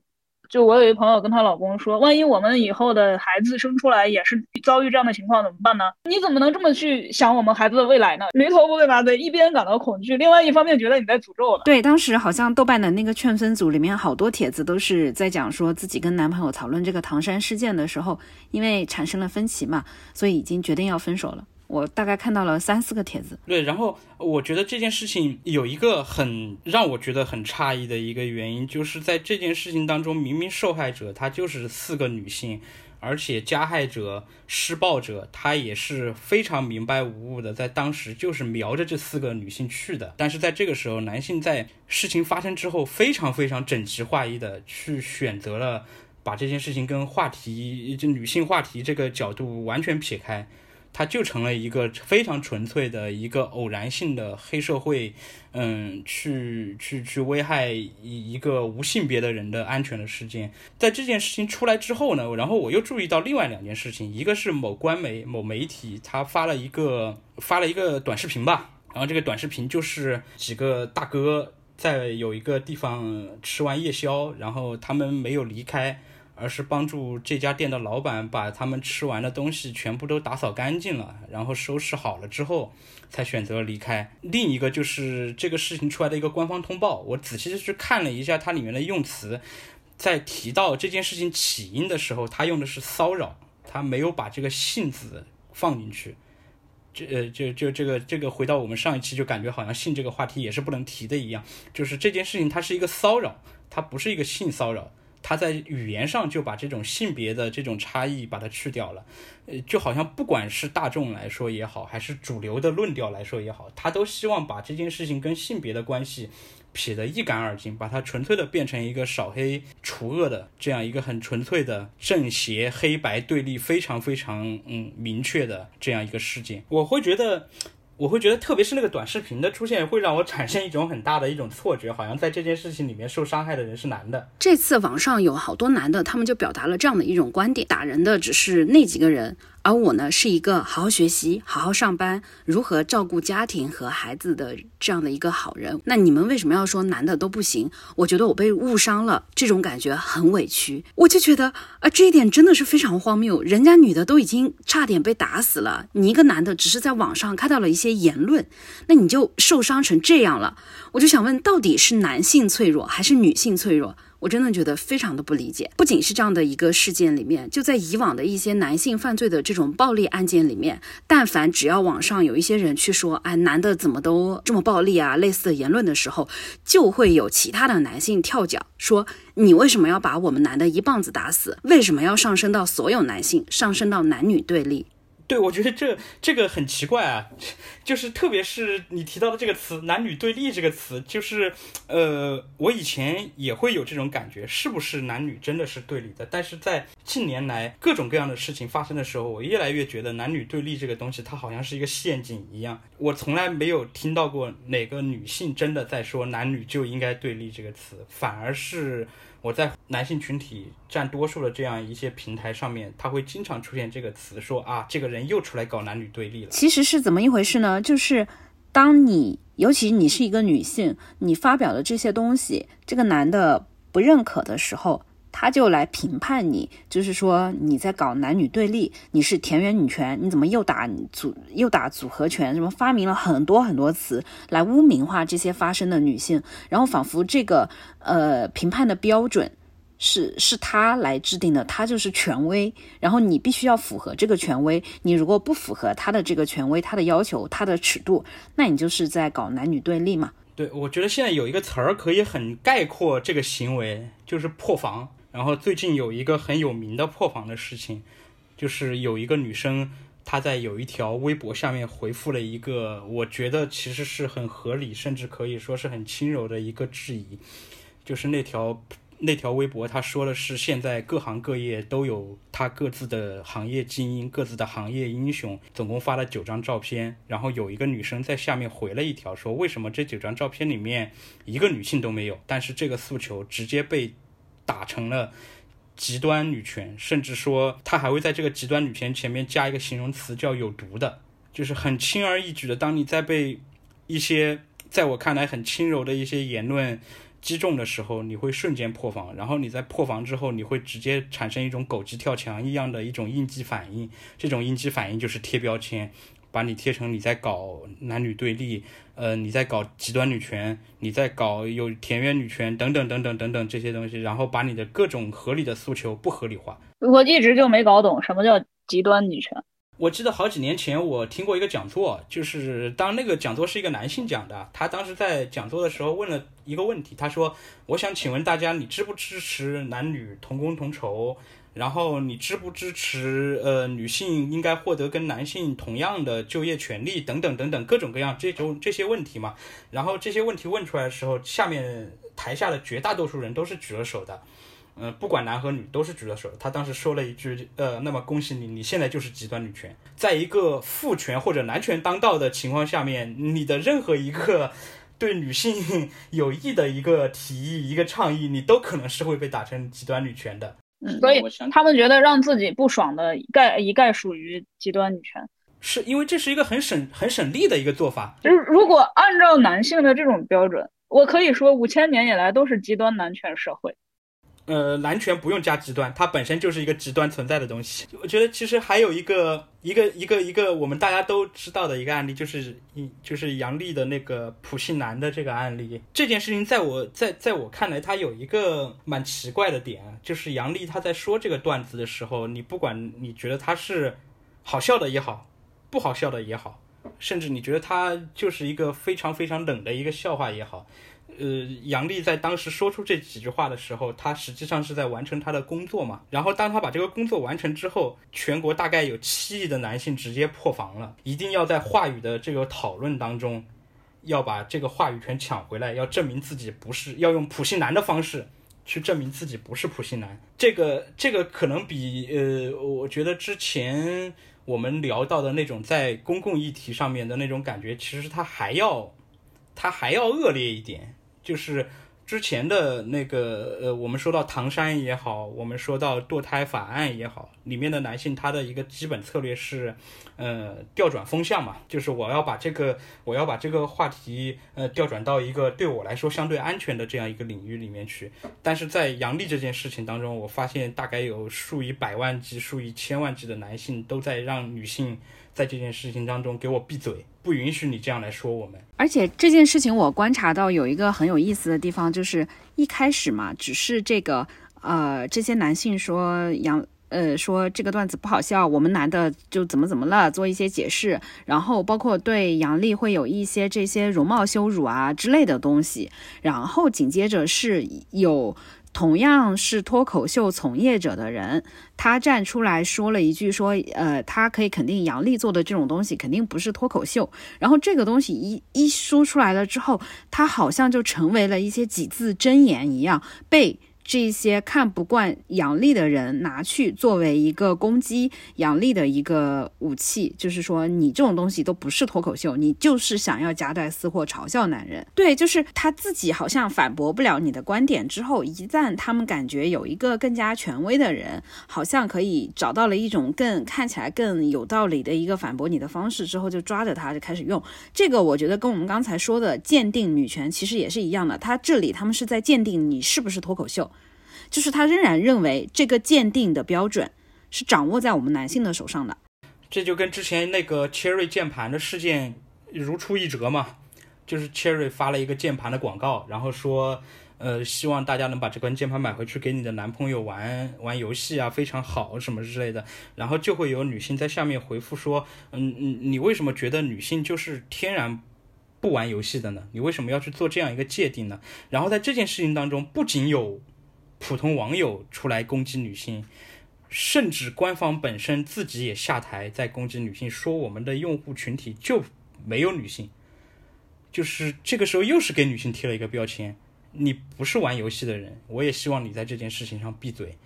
就我有一朋友跟她老公说，万一我们以后的孩子生出来也是遭遇这样的情况怎么办呢？你怎么能这么去想我们孩子的未来呢？驴头不对马嘴，一边感到恐惧，另外一方面觉得你在诅咒了。对，当时好像豆瓣的那个劝分组里面好多帖子都是在讲说自己跟男朋友讨论这个唐山事件的时候，因为产生了分歧嘛，所以已经决定要分手了。我大概看到了三四个帖子，对，然后我觉得这件事情有一个很让我觉得很诧异的一个原因，就是在这件事情当中，明明受害者她就是四个女性，而且加害者、施暴者他也是非常明白无误的，在当时就是瞄着这四个女性去的，但是在这个时候，男性在事情发生之后，非常非常整齐划一的去选择了把这件事情跟话题，就女性话题这个角度完全撇开。它就成了一个非常纯粹的一个偶然性的黑社会，嗯，去去去危害一一个无性别的人的安全的事件。在这件事情出来之后呢，然后我又注意到另外两件事情，一个是某官媒某媒体他发了一个发了一个短视频吧，然后这个短视频就是几个大哥在有一个地方吃完夜宵，然后他们没有离开。而是帮助这家店的老板把他们吃完的东西全部都打扫干净了，然后收拾好了之后，才选择离开。另一个就是这个事情出来的一个官方通报，我仔细的去看了一下它里面的用词，在提到这件事情起因的时候，他用的是骚扰，他没有把这个性字放进去。这呃，就就这个这个回到我们上一期就感觉好像性这个话题也是不能提的一样，就是这件事情它是一个骚扰，它不是一个性骚扰。他在语言上就把这种性别的这种差异把它去掉了，呃，就好像不管是大众来说也好，还是主流的论调来说也好，他都希望把这件事情跟性别的关系撇得一干二净，把它纯粹的变成一个扫黑除恶的这样一个很纯粹的正邪黑白对立非常非常嗯明确的这样一个事件。我会觉得。我会觉得，特别是那个短视频的出现，会让我产生一种很大的一种错觉，好像在这件事情里面受伤害的人是男的。这次网上有好多男的，他们就表达了这样的一种观点：打人的只是那几个人。而我呢，是一个好好学习、好好上班、如何照顾家庭和孩子的这样的一个好人。那你们为什么要说男的都不行？我觉得我被误伤了，这种感觉很委屈。我就觉得啊，这一点真的是非常荒谬。人家女的都已经差点被打死了，你一个男的只是在网上看到了一些言论，那你就受伤成这样了。我就想问，到底是男性脆弱还是女性脆弱？我真的觉得非常的不理解，不仅是这样的一个事件里面，就在以往的一些男性犯罪的这种暴力案件里面，但凡只要网上有一些人去说，哎，男的怎么都这么暴力啊，类似的言论的时候，就会有其他的男性跳脚说，你为什么要把我们男的一棒子打死？为什么要上升到所有男性，上升到男女对立？对，我觉得这这个很奇怪啊，就是特别是你提到的这个词“男女对立”这个词，就是呃，我以前也会有这种感觉，是不是男女真的是对立的？但是在近年来各种各样的事情发生的时候，我越来越觉得男女对立这个东西，它好像是一个陷阱一样。我从来没有听到过哪个女性真的在说“男女就应该对立”这个词，反而是。我在男性群体占多数的这样一些平台上面，他会经常出现这个词，说啊，这个人又出来搞男女对立了。其实是怎么一回事呢？就是当你，尤其你是一个女性，你发表的这些东西，这个男的不认可的时候。他就来评判你，就是说你在搞男女对立，你是田园女权，你怎么又打组又打组合拳？什么发明了很多很多词来污名化这些发声的女性，然后仿佛这个呃评判的标准是是他来制定的，他就是权威，然后你必须要符合这个权威。你如果不符合他的这个权威，他的要求，他的尺度，那你就是在搞男女对立嘛。对，我觉得现在有一个词儿可以很概括这个行为，就是破防。然后最近有一个很有名的破防的事情，就是有一个女生她在有一条微博下面回复了一个，我觉得其实是很合理，甚至可以说是很轻柔的一个质疑，就是那条那条微博，她说的是现在各行各业都有他各自的行业精英，各自的行业英雄，总共发了九张照片，然后有一个女生在下面回了一条，说为什么这九张照片里面一个女性都没有？但是这个诉求直接被。打成了极端女权，甚至说他还会在这个极端女权前面加一个形容词叫有毒的，就是很轻而易举的。当你在被一些在我看来很轻柔的一些言论击中的时候，你会瞬间破防。然后你在破防之后，你会直接产生一种狗急跳墙一样的一种应激反应。这种应激反应就是贴标签。把你贴成你在搞男女对立，呃，你在搞极端女权，你在搞有田园女权等等等等等等这些东西，然后把你的各种合理的诉求不合理化。我一直就没搞懂什么叫极端女权。我记得好几年前我听过一个讲座，就是当那个讲座是一个男性讲的，他当时在讲座的时候问了一个问题，他说：“我想请问大家，你支不支持男女同工同酬？”然后你支不支持呃女性应该获得跟男性同样的就业权利等等等等各种各样这种这些问题嘛？然后这些问题问出来的时候，下面台下的绝大多数人都是举了手的，嗯，不管男和女都是举了手。他当时说了一句，呃，那么恭喜你，你现在就是极端女权，在一个父权或者男权当道的情况下面，你的任何一个对女性有益的一个提议、一个倡议，你都可能是会被打成极端女权的。所以他们觉得让自己不爽的一概一概属于极端女权，是因为这是一个很省很省力的一个做法。就是如果按照男性的这种标准，我可以说五千年以来都是极端男权社会。呃，男权不用加极端，它本身就是一个极端存在的东西。我觉得其实还有一个一个一个一个我们大家都知道的一个案例，就是一就是杨笠的那个普信男的这个案例。这件事情在我在在我看来，它有一个蛮奇怪的点，就是杨笠他在说这个段子的时候，你不管你觉得他是好笑的也好，不好笑的也好，甚至你觉得他就是一个非常非常冷的一个笑话也好。呃，杨笠在当时说出这几句话的时候，他实际上是在完成他的工作嘛。然后，当他把这个工作完成之后，全国大概有七亿的男性直接破防了，一定要在话语的这个讨论当中，要把这个话语权抢回来，要证明自己不是，要用普信男的方式去证明自己不是普信男。这个，这个可能比呃，我觉得之前我们聊到的那种在公共议题上面的那种感觉，其实他还要，他还要恶劣一点。就是之前的那个呃，我们说到唐山也好，我们说到堕胎法案也好，里面的男性他的一个基本策略是，呃，调转风向嘛，就是我要把这个我要把这个话题呃调转到一个对我来说相对安全的这样一个领域里面去。但是在杨笠这件事情当中，我发现大概有数以百万计、数以千万计的男性都在让女性。在这件事情当中，给我闭嘴，不允许你这样来说我们。而且这件事情，我观察到有一个很有意思的地方，就是一开始嘛，只是这个呃，这些男性说杨呃说这个段子不好笑，我们男的就怎么怎么了，做一些解释，然后包括对杨丽会有一些这些容貌羞辱啊之类的东西，然后紧接着是有。同样是脱口秀从业者的人，他站出来说了一句，说，呃，他可以肯定杨笠做的这种东西肯定不是脱口秀。然后这个东西一一说出来了之后，他好像就成为了一些几字真言一样被。这些看不惯杨笠的人拿去作为一个攻击杨笠的一个武器，就是说你这种东西都不是脱口秀，你就是想要夹带私货嘲笑男人。对，就是他自己好像反驳不了你的观点之后，一旦他们感觉有一个更加权威的人，好像可以找到了一种更看起来更有道理的一个反驳你的方式之后，就抓着他就开始用这个。我觉得跟我们刚才说的鉴定女权其实也是一样的，他这里他们是在鉴定你是不是脱口秀。就是他仍然认为这个鉴定的标准是掌握在我们男性的手上的，这就跟之前那个 Cherry 键盘的事件如出一辙嘛。就是 Cherry 发了一个键盘的广告，然后说，呃，希望大家能把这款键盘买回去给你的男朋友玩玩游戏啊，非常好什么之类的。然后就会有女性在下面回复说，嗯嗯，你为什么觉得女性就是天然不玩游戏的呢？你为什么要去做这样一个界定呢？然后在这件事情当中，不仅有普通网友出来攻击女性。甚至官方本身自己也下台，在攻击女性，说我们的用户群体就没有女性，就是这个时候又是给女性贴了一个标签。你不是玩游戏的人，我也希望你在这件事情上闭嘴。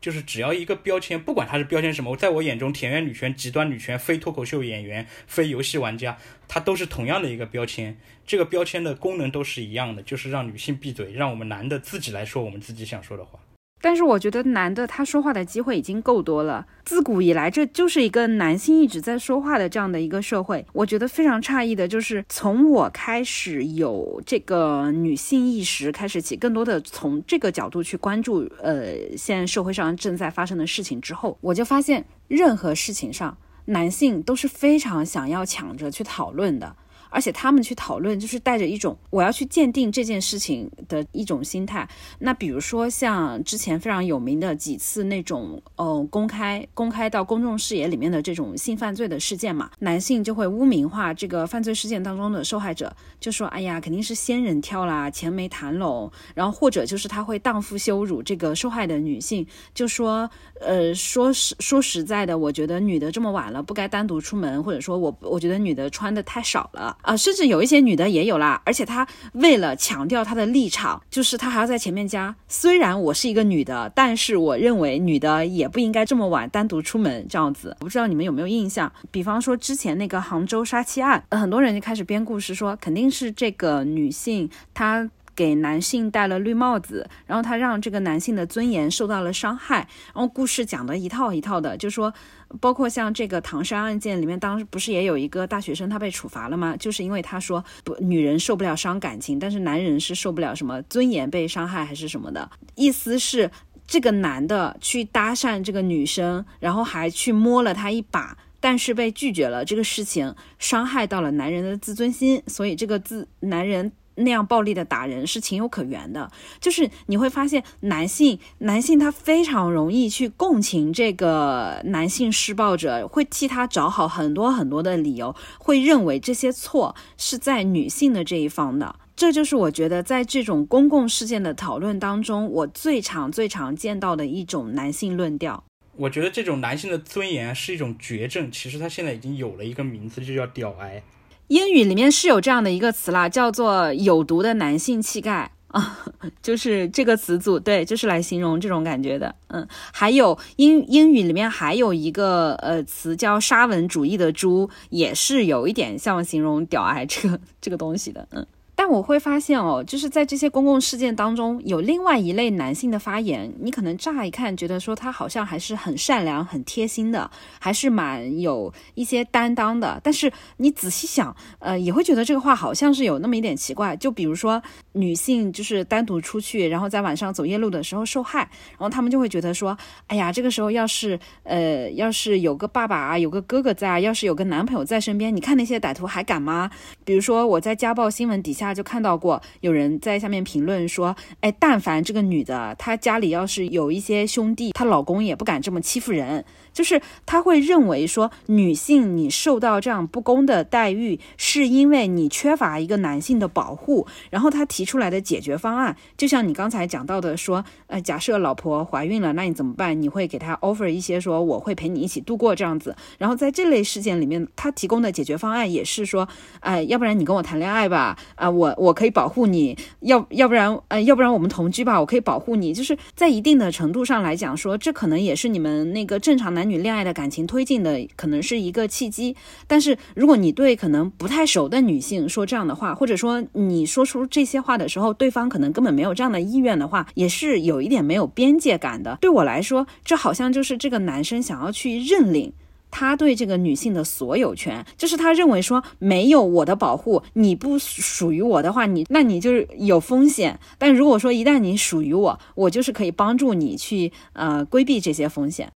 就是只要一个标签，不管它是标签什么，在我眼中，田园女权、极端女权、非脱口秀演员、非游戏玩家，它都是同样的一个标签。这个标签的功能都是一样的，就是让女性闭嘴，让我们男的自己来说我们自己想说的话。但是我觉得男的他说话的机会已经够多了，自古以来这就是一个男性一直在说话的这样的一个社会。我觉得非常诧异的就是，从我开始有这个女性意识开始起，更多的从这个角度去关注，呃，现在社会上正在发生的事情之后，我就发现任何事情上，男性都是非常想要抢着去讨论的。而且他们去讨论，就是带着一种我要去鉴定这件事情的一种心态。那比如说像之前非常有名的几次那种，呃，公开公开到公众视野里面的这种性犯罪的事件嘛，男性就会污名化这个犯罪事件当中的受害者，就说，哎呀，肯定是仙人跳啦，钱没谈拢。然后或者就是他会荡妇羞辱这个受害的女性，就说，呃，说实说实在的，我觉得女的这么晚了不该单独出门，或者说我我觉得女的穿的太少了。啊，甚至有一些女的也有啦，而且她为了强调她的立场，就是她还要在前面加，虽然我是一个女的，但是我认为女的也不应该这么晚单独出门这样子。我不知道你们有没有印象？比方说之前那个杭州杀妻案，很多人就开始编故事说，肯定是这个女性她。给男性戴了绿帽子，然后他让这个男性的尊严受到了伤害，然后故事讲的一套一套的，就说，包括像这个唐山案件里面，当时不是也有一个大学生他被处罚了吗？就是因为他说不，女人受不了伤感情，但是男人是受不了什么尊严被伤害还是什么的，意思是这个男的去搭讪这个女生，然后还去摸了她一把，但是被拒绝了，这个事情伤害到了男人的自尊心，所以这个自男人。那样暴力的打人是情有可原的，就是你会发现男性男性他非常容易去共情这个男性施暴者，会替他找好很多很多的理由，会认为这些错是在女性的这一方的。这就是我觉得在这种公共事件的讨论当中，我最常最常见到的一种男性论调。我觉得这种男性的尊严是一种绝症，其实他现在已经有了一个名字，就叫屌癌。英语里面是有这样的一个词啦，叫做“有毒的男性气概”啊，就是这个词组，对，就是来形容这种感觉的。嗯，还有英英语里面还有一个呃词叫“沙文主义的猪”，也是有一点像形容屌癌这个这个东西的。嗯。但我会发现哦，就是在这些公共事件当中，有另外一类男性的发言，你可能乍一看觉得说他好像还是很善良、很贴心的，还是蛮有一些担当的。但是你仔细想，呃，也会觉得这个话好像是有那么一点奇怪。就比如说女性就是单独出去，然后在晚上走夜路的时候受害，然后他们就会觉得说，哎呀，这个时候要是呃，要是有个爸爸啊，有个哥哥在啊，要是有个男朋友在身边，你看那些歹徒还敢吗？比如说我在家暴新闻底下。他就看到过有人在下面评论说：“哎，但凡这个女的，她家里要是有一些兄弟，她老公也不敢这么欺负人。”就是他会认为说，女性你受到这样不公的待遇，是因为你缺乏一个男性的保护。然后他提出来的解决方案，就像你刚才讲到的，说，呃，假设老婆怀孕了，那你怎么办？你会给她 offer 一些说，我会陪你一起度过这样子。然后在这类事件里面，他提供的解决方案也是说，哎，要不然你跟我谈恋爱吧，啊，我我可以保护你，要要不然，呃，要不然我们同居吧，我可以保护你。就是在一定的程度上来讲，说这可能也是你们那个正常男。女恋爱的感情推进的可能是一个契机，但是如果你对可能不太熟的女性说这样的话，或者说你说出这些话的时候，对方可能根本没有这样的意愿的话，也是有一点没有边界感的。对我来说，这好像就是这个男生想要去认领他对这个女性的所有权，就是他认为说没有我的保护，你不属于我的话，你那你就是有风险。但如果说一旦你属于我，我就是可以帮助你去呃规避这些风险。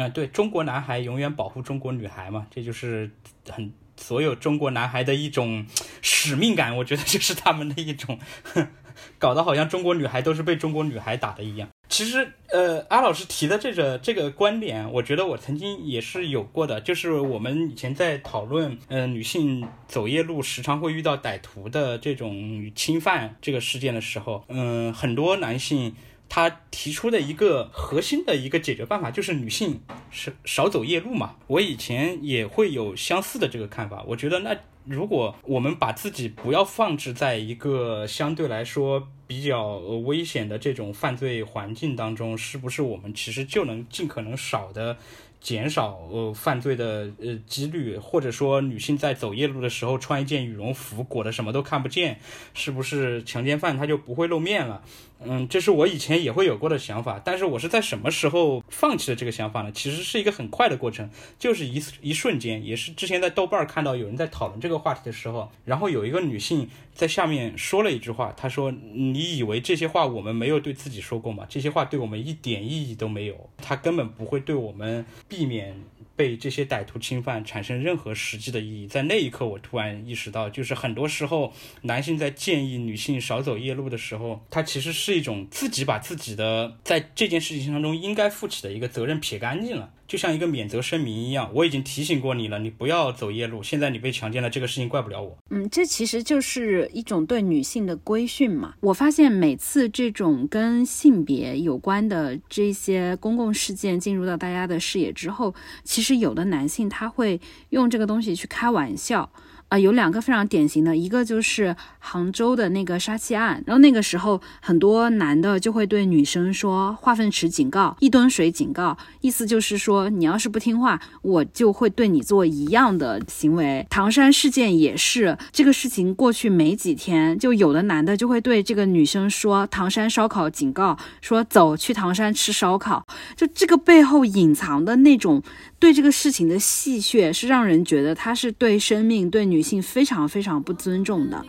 啊，对中国男孩永远保护中国女孩嘛，这就是很所有中国男孩的一种使命感。我觉得这是他们的一种 搞得好像中国女孩都是被中国女孩打的一样。其实，呃，阿老师提的这个这个观点，我觉得我曾经也是有过的。就是我们以前在讨论，呃，女性走夜路时常会遇到歹徒的这种侵犯这个事件的时候，嗯，很多男性他提出的一个核心的一个解决办法就是女性少少走夜路嘛。我以前也会有相似的这个看法。我觉得，那如果我们把自己不要放置在一个相对来说。比较危险的这种犯罪环境当中，是不是我们其实就能尽可能少的减少呃犯罪的呃几率？或者说，女性在走夜路的时候穿一件羽绒服，裹得什么都看不见，是不是强奸犯他就不会露面了？嗯，这是我以前也会有过的想法，但是我是在什么时候放弃了这个想法呢？其实是一个很快的过程，就是一一瞬间，也是之前在豆瓣看到有人在讨论这个话题的时候，然后有一个女性在下面说了一句话，她说：“你以为这些话我们没有对自己说过吗？这些话对我们一点意义都没有，它根本不会对我们避免。”被这些歹徒侵犯产生任何实际的意义，在那一刻，我突然意识到，就是很多时候，男性在建议女性少走夜路的时候，他其实是一种自己把自己的在这件事情当中应该负起的一个责任撇干净了。就像一个免责声明一样，我已经提醒过你了，你不要走夜路。现在你被强奸了，这个事情怪不了我。嗯，这其实就是一种对女性的规训嘛。我发现每次这种跟性别有关的这些公共事件进入到大家的视野之后，其实有的男性他会用这个东西去开玩笑。有两个非常典型的，一个就是杭州的那个杀妻案，然后那个时候很多男的就会对女生说化粪池警告，一吨水警告，意思就是说你要是不听话，我就会对你做一样的行为。唐山事件也是这个事情过去没几天，就有的男的就会对这个女生说唐山烧烤警告，说走去唐山吃烧烤，就这个背后隐藏的那种。对这个事情的戏谑，是让人觉得他是对生命、对女性非常非常不尊重的。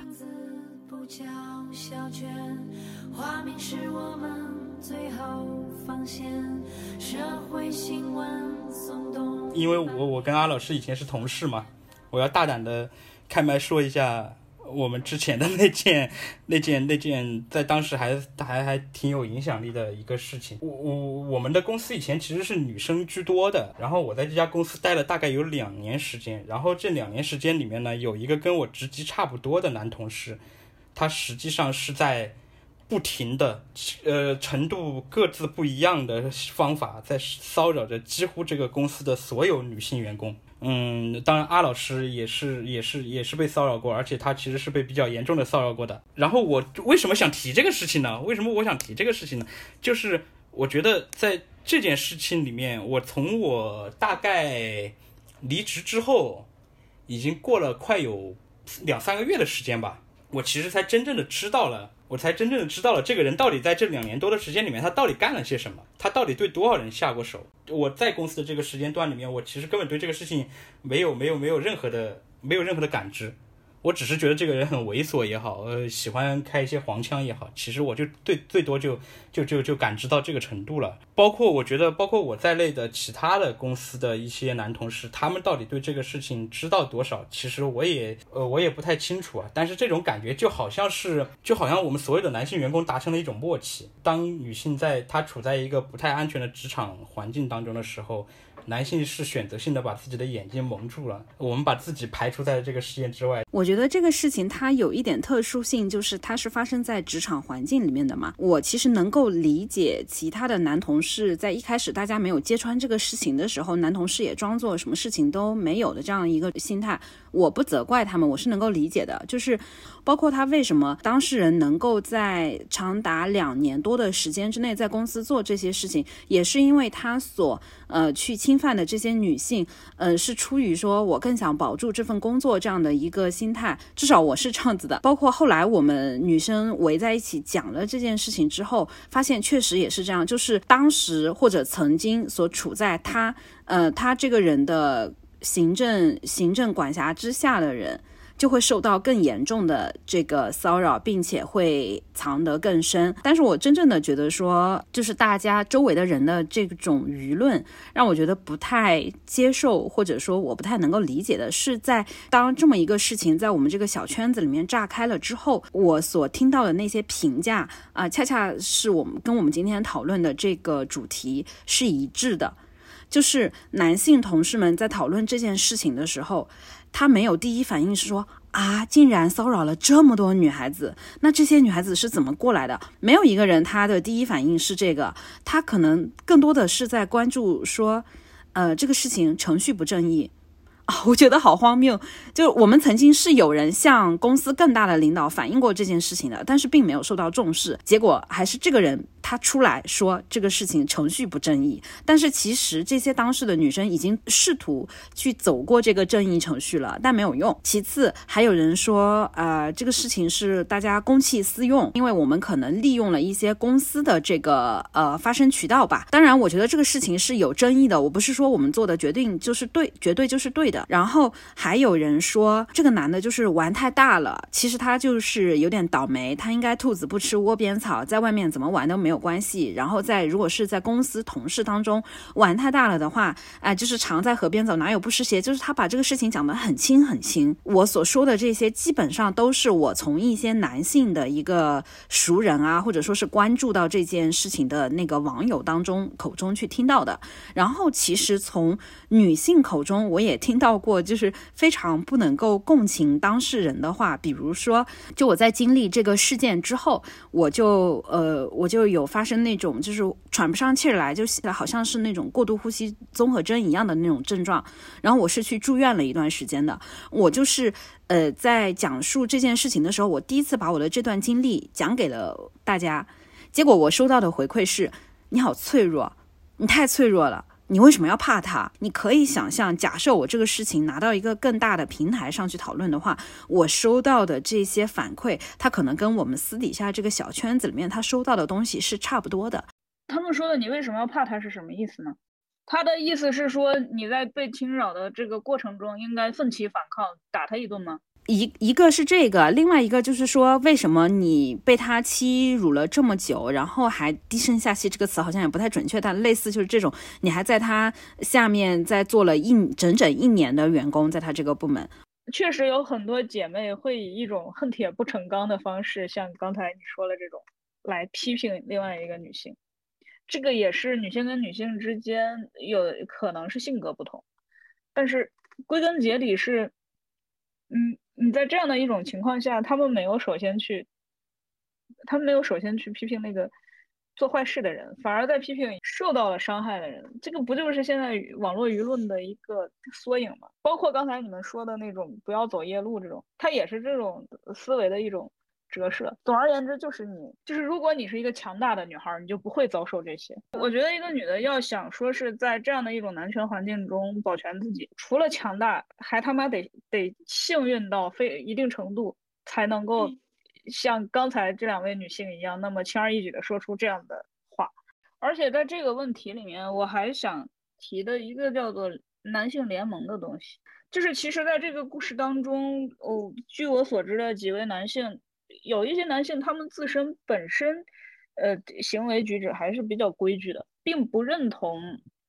因为我我跟阿老师以前是同事嘛，我要大胆的开麦说一下。我们之前的那件、那件、那件，在当时还还还挺有影响力的一个事情。我我我们的公司以前其实是女生居多的，然后我在这家公司待了大概有两年时间，然后这两年时间里面呢，有一个跟我职级差不多的男同事，他实际上是在不停的，呃，程度各自不一样的方法，在骚扰着几乎这个公司的所有女性员工。嗯，当然，阿老师也是，也是，也是被骚扰过，而且他其实是被比较严重的骚扰过的。然后我为什么想提这个事情呢？为什么我想提这个事情呢？就是我觉得在这件事情里面，我从我大概离职之后，已经过了快有两三个月的时间吧，我其实才真正的知道了。我才真正的知道了这个人到底在这两年多的时间里面，他到底干了些什么，他到底对多少人下过手。我在公司的这个时间段里面，我其实根本对这个事情没有没有没有任何的没有任何的感知。我只是觉得这个人很猥琐也好，呃，喜欢开一些黄腔也好，其实我就最最多就就就就感知到这个程度了。包括我觉得，包括我在内的其他的公司的一些男同事，他们到底对这个事情知道多少，其实我也呃我也不太清楚啊。但是这种感觉就好像是，就好像我们所有的男性员工达成了一种默契，当女性在她处在一个不太安全的职场环境当中的时候。男性是选择性的把自己的眼睛蒙住了，我们把自己排除在这个事件之外。我觉得这个事情它有一点特殊性，就是它是发生在职场环境里面的嘛。我其实能够理解其他的男同事在一开始大家没有揭穿这个事情的时候，男同事也装作什么事情都没有的这样一个心态。我不责怪他们，我是能够理解的。就是包括他为什么当事人能够在长达两年多的时间之内在公司做这些事情，也是因为他所呃去侵犯的这些女性，呃是出于说我更想保住这份工作这样的一个心态。至少我是这样子的。包括后来我们女生围在一起讲了这件事情之后，发现确实也是这样，就是当时或者曾经所处在他呃他这个人的。行政行政管辖之下的人，就会受到更严重的这个骚扰，并且会藏得更深。但是我真正的觉得说，就是大家周围的人的这种舆论，让我觉得不太接受，或者说我不太能够理解的是，在当这么一个事情在我们这个小圈子里面炸开了之后，我所听到的那些评价啊，恰恰是我们跟我们今天讨论的这个主题是一致的。就是男性同事们在讨论这件事情的时候，他没有第一反应是说啊，竟然骚扰了这么多女孩子，那这些女孩子是怎么过来的？没有一个人他的第一反应是这个，他可能更多的是在关注说，呃，这个事情程序不正义啊，我觉得好荒谬。就我们曾经是有人向公司更大的领导反映过这件事情的，但是并没有受到重视，结果还是这个人。他出来说这个事情程序不正义，但是其实这些当事的女生已经试图去走过这个正义程序了，但没有用。其次，还有人说，呃，这个事情是大家公器私用，因为我们可能利用了一些公司的这个呃发声渠道吧。当然，我觉得这个事情是有争议的，我不是说我们做的决定就是对，绝对就是对的。然后还有人说，这个男的就是玩太大了，其实他就是有点倒霉，他应该兔子不吃窝边草，在外面怎么玩都没有。关系，然后在如果是在公司同事当中玩太大了的话，哎，就是常在河边走，哪有不湿鞋？就是他把这个事情讲得很轻很轻。我所说的这些，基本上都是我从一些男性的一个熟人啊，或者说是关注到这件事情的那个网友当中口中去听到的。然后其实从女性口中，我也听到过，就是非常不能够共情当事人的话，比如说，就我在经历这个事件之后，我就呃，我就有。有发生那种就是喘不上气来，就好像是那种过度呼吸综合征一样的那种症状。然后我是去住院了一段时间的。我就是呃，在讲述这件事情的时候，我第一次把我的这段经历讲给了大家。结果我收到的回馈是：你好脆弱，你太脆弱了。你为什么要怕他？你可以想象，假设我这个事情拿到一个更大的平台上去讨论的话，我收到的这些反馈，他可能跟我们私底下这个小圈子里面他收到的东西是差不多的。他们说的你为什么要怕他是什么意思呢？他的意思是说你在被侵扰的这个过程中应该奋起反抗，打他一顿吗？一一个是这个，另外一个就是说，为什么你被他欺辱了这么久，然后还低声下气？这个词好像也不太准确，但类似就是这种，你还在他下面在做了一整整一年的员工，在他这个部门，确实有很多姐妹会以一种恨铁不成钢的方式，像刚才你说的这种来批评另外一个女性。这个也是女性跟女性之间有可能是性格不同，但是归根结底是，嗯。你在这样的一种情况下，他们没有首先去，他们没有首先去批评那个做坏事的人，反而在批评受到了伤害的人。这个不就是现在网络舆论的一个缩影吗？包括刚才你们说的那种不要走夜路这种，它也是这种思维的一种。折射。总而言之，就是你，就是如果你是一个强大的女孩，你就不会遭受这些。我觉得一个女的要想说是在这样的一种男权环境中保全自己，除了强大，还他妈得得幸运到非一定程度，才能够像刚才这两位女性一样，那么轻而易举的说出这样的话。而且在这个问题里面，我还想提的一个叫做男性联盟的东西，就是其实在这个故事当中，哦，据我所知的几位男性。有一些男性，他们自身本身，呃，行为举止还是比较规矩的，并不认同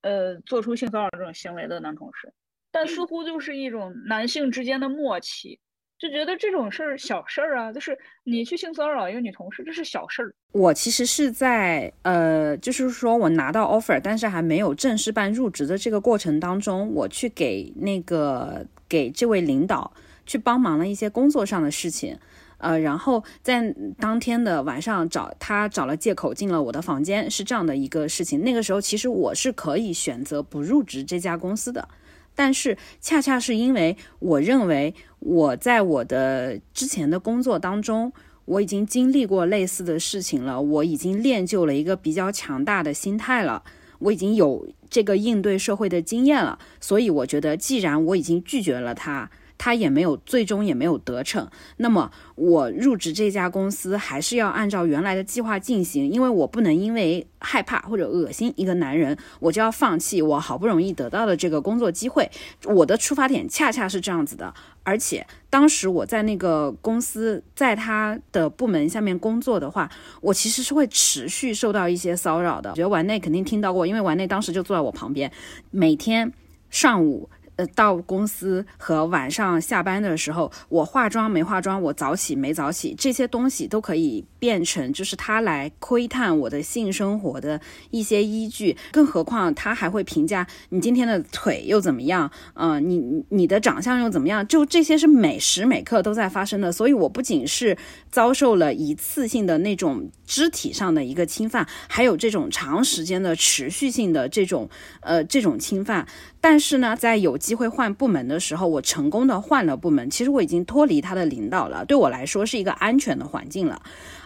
呃做出性骚扰这种行为的男同事，但似乎就是一种男性之间的默契，就觉得这种事儿小事儿啊，就是你去性骚扰一个女同事，这是小事儿。我其实是在呃，就是说我拿到 offer，但是还没有正式办入职的这个过程当中，我去给那个给这位领导去帮忙了一些工作上的事情。呃，然后在当天的晚上找他找了借口进了我的房间，是这样的一个事情。那个时候其实我是可以选择不入职这家公司的，但是恰恰是因为我认为我在我的之前的工作当中，我已经经历过类似的事情了，我已经练就了一个比较强大的心态了，我已经有这个应对社会的经验了，所以我觉得既然我已经拒绝了他。他也没有最终也没有得逞。那么我入职这家公司还是要按照原来的计划进行，因为我不能因为害怕或者恶心一个男人，我就要放弃我好不容易得到的这个工作机会。我的出发点恰恰是这样子的。而且当时我在那个公司，在他的部门下面工作的话，我其实是会持续受到一些骚扰的。我觉得丸内肯定听到过，因为丸内当时就坐在我旁边，每天上午。呃，到公司和晚上下班的时候，我化妆没化妆，我早起没早起，这些东西都可以变成就是他来窥探我的性生活的一些依据。更何况他还会评价你今天的腿又怎么样？嗯，你你的长相又怎么样？就这些是每时每刻都在发生的。所以我不仅是遭受了一次性的那种肢体上的一个侵犯，还有这种长时间的持续性的这种呃这种侵犯。但是呢，在有机会换部门的时候，我成功的换了部门。其实我已经脱离他的领导了，对我来说是一个安全的环境了。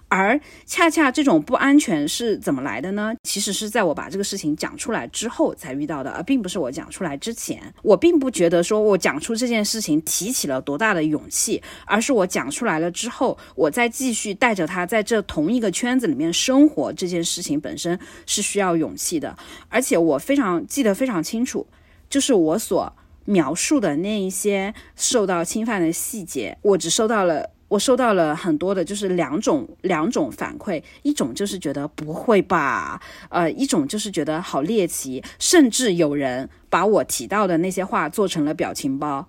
而恰恰这种不安全是怎么来的呢？其实是在我把这个事情讲出来之后才遇到的，而并不是我讲出来之前。我并不觉得说我讲出这件事情提起了多大的勇气，而是我讲出来了之后，我再继续带着他在这同一个圈子里面生活，这件事情本身是需要勇气的。而且我非常记得非常清楚。就是我所描述的那一些受到侵犯的细节，我只收到了，我收到了很多的，就是两种两种反馈，一种就是觉得不会吧，呃，一种就是觉得好猎奇，甚至有人把我提到的那些话做成了表情包。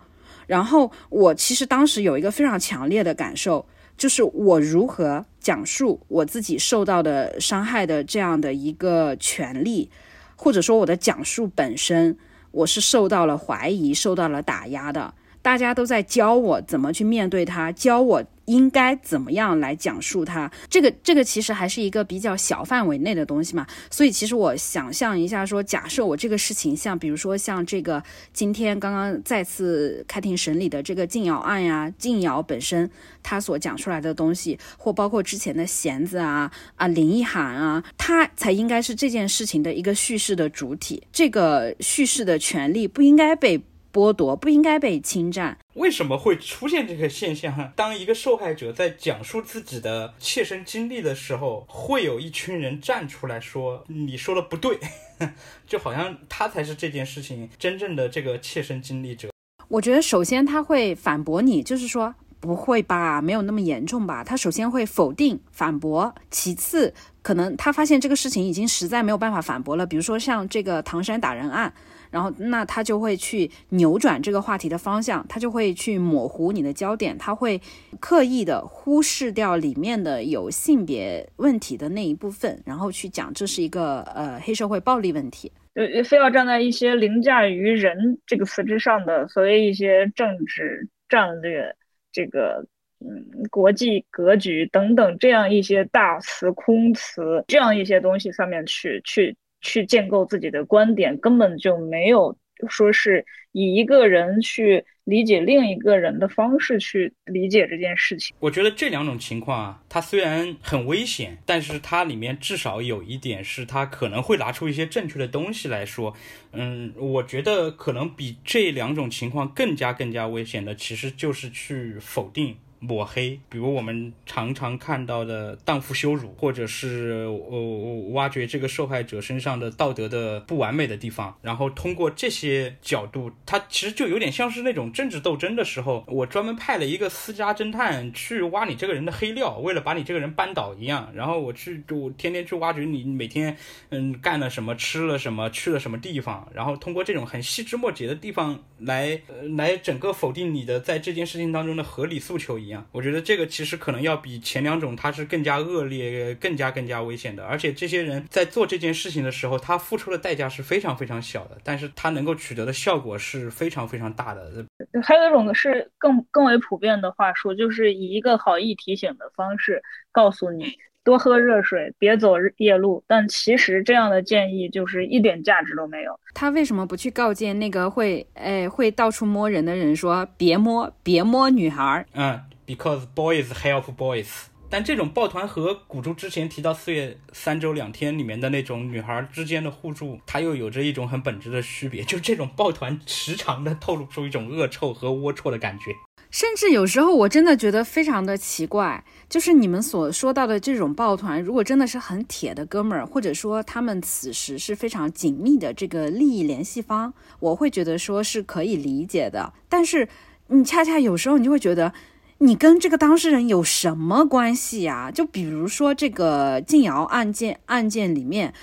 然后我其实当时有一个非常强烈的感受，就是我如何讲述我自己受到的伤害的这样的一个权利，或者说我的讲述本身。我是受到了怀疑，受到了打压的。大家都在教我怎么去面对他，教我应该怎么样来讲述它。这个这个其实还是一个比较小范围内的东西嘛。所以其实我想象一下，说假设我这个事情，像比如说像这个今天刚刚再次开庭审理的这个静瑶案呀，静瑶本身他所讲出来的东西，或包括之前的弦子啊啊林奕涵啊，他才应该是这件事情的一个叙事的主体。这个叙事的权利不应该被。剥夺不应该被侵占。为什么会出现这个现象？当一个受害者在讲述自己的切身经历的时候，会有一群人站出来说：“你说的不对。” 就好像他才是这件事情真正的这个切身经历者。我觉得首先他会反驳你，就是说不会吧，没有那么严重吧。他首先会否定反驳，其次可能他发现这个事情已经实在没有办法反驳了，比如说像这个唐山打人案。然后，那他就会去扭转这个话题的方向，他就会去模糊你的焦点，他会刻意的忽视掉里面的有性别问题的那一部分，然后去讲这是一个呃黑社会暴力问题，呃，非要站在一些凌驾于人这个词之上的所谓一些政治战略、这个嗯国际格局等等这样一些大词空词这样一些东西上面去去。去建构自己的观点，根本就没有说是以一个人去理解另一个人的方式去理解这件事情。我觉得这两种情况啊，它虽然很危险，但是它里面至少有一点是，它可能会拿出一些正确的东西来说。嗯，我觉得可能比这两种情况更加更加危险的，其实就是去否定。抹黑，比如我们常常看到的荡妇羞辱，或者是呃挖掘这个受害者身上的道德的不完美的地方，然后通过这些角度，它其实就有点像是那种政治斗争的时候，我专门派了一个私家侦探去挖你这个人的黑料，为了把你这个人扳倒一样，然后我去就天天去挖掘你每天嗯干了什么，吃了什么，去了什么地方，然后通过这种很细枝末节的地方来来整个否定你的在这件事情当中的合理诉求一样。我觉得这个其实可能要比前两种，它是更加恶劣、更加更加危险的。而且这些人在做这件事情的时候，他付出的代价是非常非常小的，但是他能够取得的效果是非常非常大的。还有一种是更更为普遍的话术，就是以一个好意提醒的方式告诉你多喝热水，别走夜路。但其实这样的建议就是一点价值都没有。他为什么不去告诫那个会哎会到处摸人的人说别摸别摸女孩？嗯。Because boys help boys，但这种抱团和古珠之前提到四月三周两天里面的那种女孩之间的互助，它又有着一种很本质的区别，就这种抱团时常的透露出一种恶臭和龌龊的感觉。甚至有时候我真的觉得非常的奇怪，就是你们所说到的这种抱团，如果真的是很铁的哥们儿，或者说他们此时是非常紧密的这个利益联系方，我会觉得说是可以理解的。但是你恰恰有时候你就会觉得，你跟这个当事人有什么关系呀？就比如说这个静瑶案件案件里面。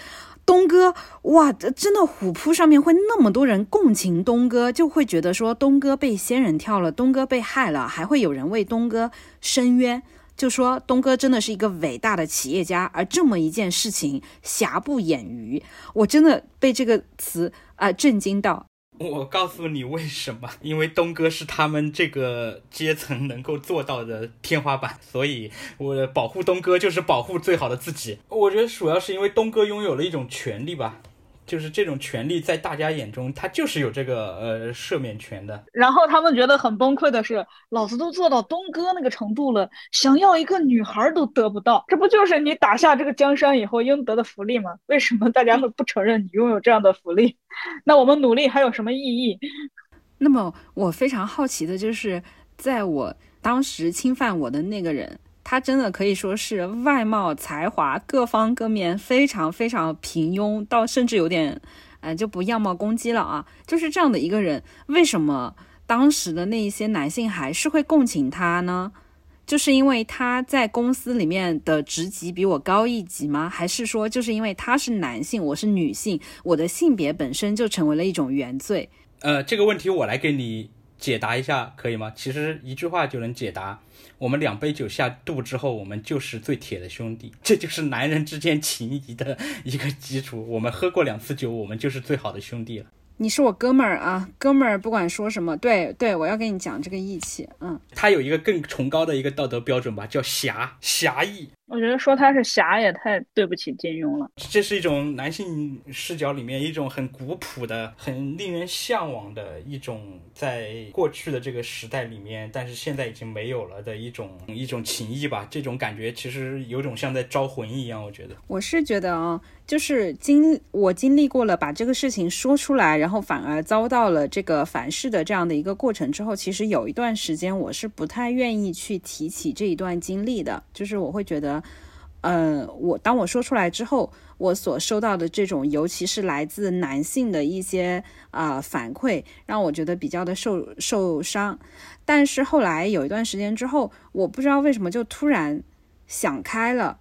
东哥，哇，真的虎扑上面会那么多人共情东哥，就会觉得说东哥被仙人跳了，东哥被害了，还会有人为东哥申冤，就说东哥真的是一个伟大的企业家，而这么一件事情瑕不掩瑜，我真的被这个词啊震惊到。我告诉你为什么？因为东哥是他们这个阶层能够做到的天花板，所以我保护东哥就是保护最好的自己。我觉得主要是因为东哥拥有了一种权利吧。就是这种权利，在大家眼中，他就是有这个呃赦免权的。然后他们觉得很崩溃的是，老子都做到东哥那个程度了，想要一个女孩都得不到，这不就是你打下这个江山以后应得的福利吗？为什么大家会不承认你拥有这样的福利？那我们努力还有什么意义？那么我非常好奇的就是，在我当时侵犯我的那个人。他真的可以说是外貌、才华各方各面非常非常平庸，到甚至有点，嗯，就不样貌攻击了啊。就是这样的一个人，为什么当时的那一些男性还是会共情他呢？就是因为他在公司里面的职级比我高一级吗？还是说就是因为他是男性，我是女性，我的性别本身就成为了一种原罪？呃，这个问题我来给你解答一下，可以吗？其实一句话就能解答。我们两杯酒下肚之后，我们就是最铁的兄弟，这就是男人之间情谊的一个基础。我们喝过两次酒，我们就是最好的兄弟了。你是我哥们儿啊，哥们儿不管说什么，对对，我要跟你讲这个义气。嗯，他有一个更崇高的一个道德标准吧，叫侠侠义。我觉得说他是侠也太对不起金庸了。这是一种男性视角里面一种很古朴的、很令人向往的一种，在过去的这个时代里面，但是现在已经没有了的一种一种情谊吧。这种感觉其实有种像在招魂一样。我觉得，我是觉得啊，就是经我经历过了把这个事情说出来，然后反而遭到了这个反噬的这样的一个过程之后，其实有一段时间我是不太愿意去提起这一段经历的，就是我会觉得。嗯，我当我说出来之后，我所收到的这种，尤其是来自男性的一些啊反馈，让我觉得比较的受受伤。但是后来有一段时间之后，我不知道为什么就突然想开了，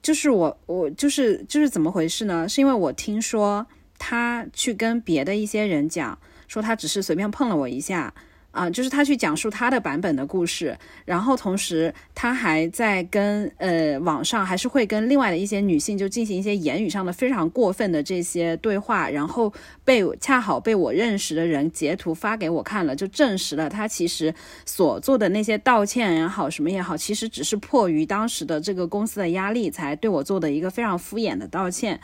就是我我就是就是怎么回事呢？是因为我听说他去跟别的一些人讲，说他只是随便碰了我一下。啊，就是他去讲述他的版本的故事，然后同时他还在跟呃网上还是会跟另外的一些女性就进行一些言语上的非常过分的这些对话，然后被恰好被我认识的人截图发给我看了，就证实了他其实所做的那些道歉也好什么也好，其实只是迫于当时的这个公司的压力才对我做的一个非常敷衍的道歉，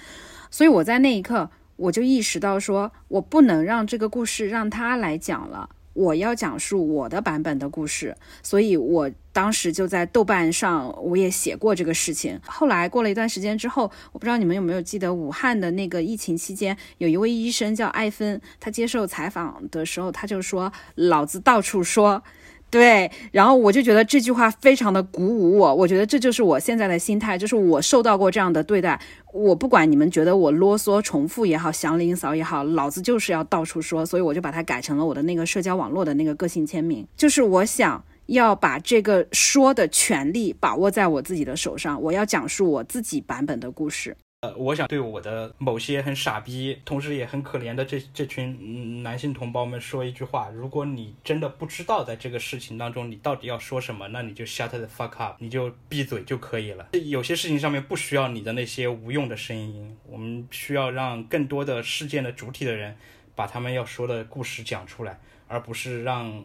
所以我在那一刻我就意识到说我不能让这个故事让他来讲了。我要讲述我的版本的故事，所以我当时就在豆瓣上我也写过这个事情。后来过了一段时间之后，我不知道你们有没有记得武汉的那个疫情期间，有一位医生叫艾芬，他接受采访的时候，他就说：“老子到处说。”对，然后我就觉得这句话非常的鼓舞我，我觉得这就是我现在的心态，就是我受到过这样的对待，我不管你们觉得我啰嗦重复也好，祥林嫂也好，老子就是要到处说，所以我就把它改成了我的那个社交网络的那个个性签名，就是我想要把这个说的权利把握在我自己的手上，我要讲述我自己版本的故事。呃，我想对我的某些很傻逼，同时也很可怜的这这群男性同胞们说一句话：如果你真的不知道在这个事情当中你到底要说什么，那你就 shut the fuck up，你就闭嘴就可以了。有些事情上面不需要你的那些无用的声音，我们需要让更多的事件的主体的人把他们要说的故事讲出来，而不是让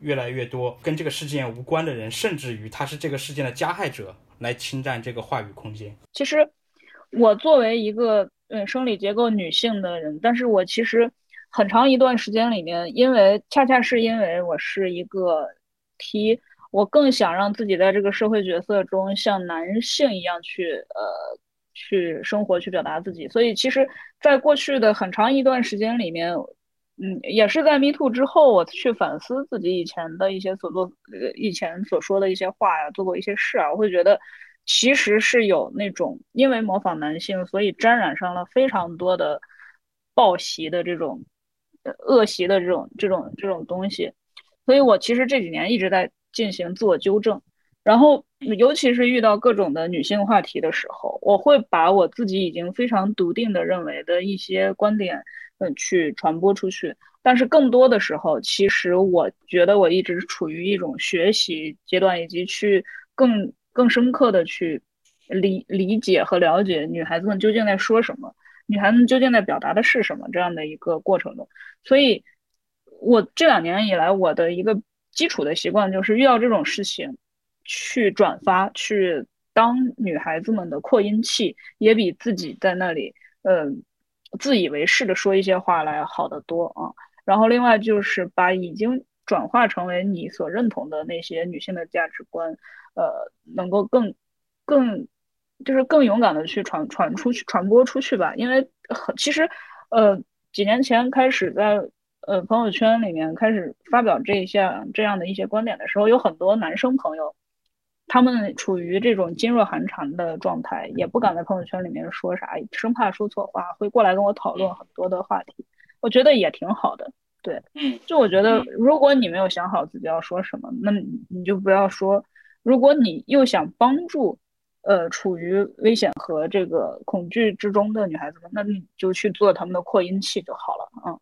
越来越多跟这个事件无关的人，甚至于他是这个事件的加害者来侵占这个话语空间。其实。我作为一个嗯生理结构女性的人，但是我其实很长一段时间里面，因为恰恰是因为我是一个 T，我更想让自己在这个社会角色中像男性一样去呃去生活，去表达自己。所以其实，在过去的很长一段时间里面，嗯，也是在 Me Too 之后，我去反思自己以前的一些所做、呃以前所说的一些话呀，做过一些事啊，我会觉得其实是有那种因为模仿男性，所以沾染上了非常多的暴习的这种恶习的这种这种这种东西。所以我其实这几年一直在。进行自我纠正，然后尤其是遇到各种的女性话题的时候，我会把我自己已经非常笃定的认为的一些观点，嗯，去传播出去。但是更多的时候，其实我觉得我一直处于一种学习阶段，以及去更更深刻的去理理解和了解女孩子们究竟在说什么，女孩子们究竟在表达的是什么这样的一个过程中。所以，我这两年以来，我的一个。基础的习惯就是遇到这种事情，去转发，去当女孩子们的扩音器，也比自己在那里，嗯，自以为是的说一些话来好得多啊。然后另外就是把已经转化成为你所认同的那些女性的价值观，呃，能够更更就是更勇敢的去传传出去、传播出去吧。因为很其实，呃，几年前开始在。呃，朋友圈里面开始发表这一项这样的一些观点的时候，有很多男生朋友，他们处于这种噤若寒蝉的状态，也不敢在朋友圈里面说啥，生怕说错话，会过来跟我讨论很多的话题。我觉得也挺好的，对，就我觉得，如果你没有想好自己要说什么，那你就不要说；如果你又想帮助，呃，处于危险和这个恐惧之中的女孩子们，那你就去做他们的扩音器就好了，嗯。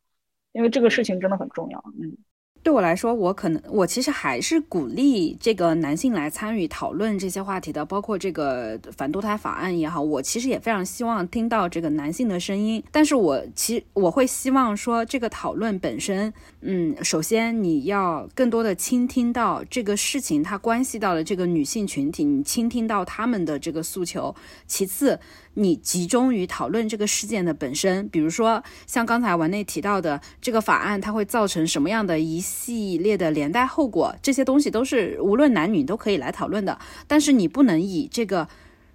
因为这个事情真的很重要，嗯。对我来说，我可能我其实还是鼓励这个男性来参与讨论这些话题的，包括这个反堕胎法案也好，我其实也非常希望听到这个男性的声音。但是我其实我会希望说，这个讨论本身，嗯，首先你要更多的倾听到这个事情它关系到的这个女性群体，你倾听到他们的这个诉求。其次。你集中于讨论这个事件的本身，比如说像刚才文内提到的这个法案，它会造成什么样的一系列的连带后果，这些东西都是无论男女都可以来讨论的。但是你不能以这个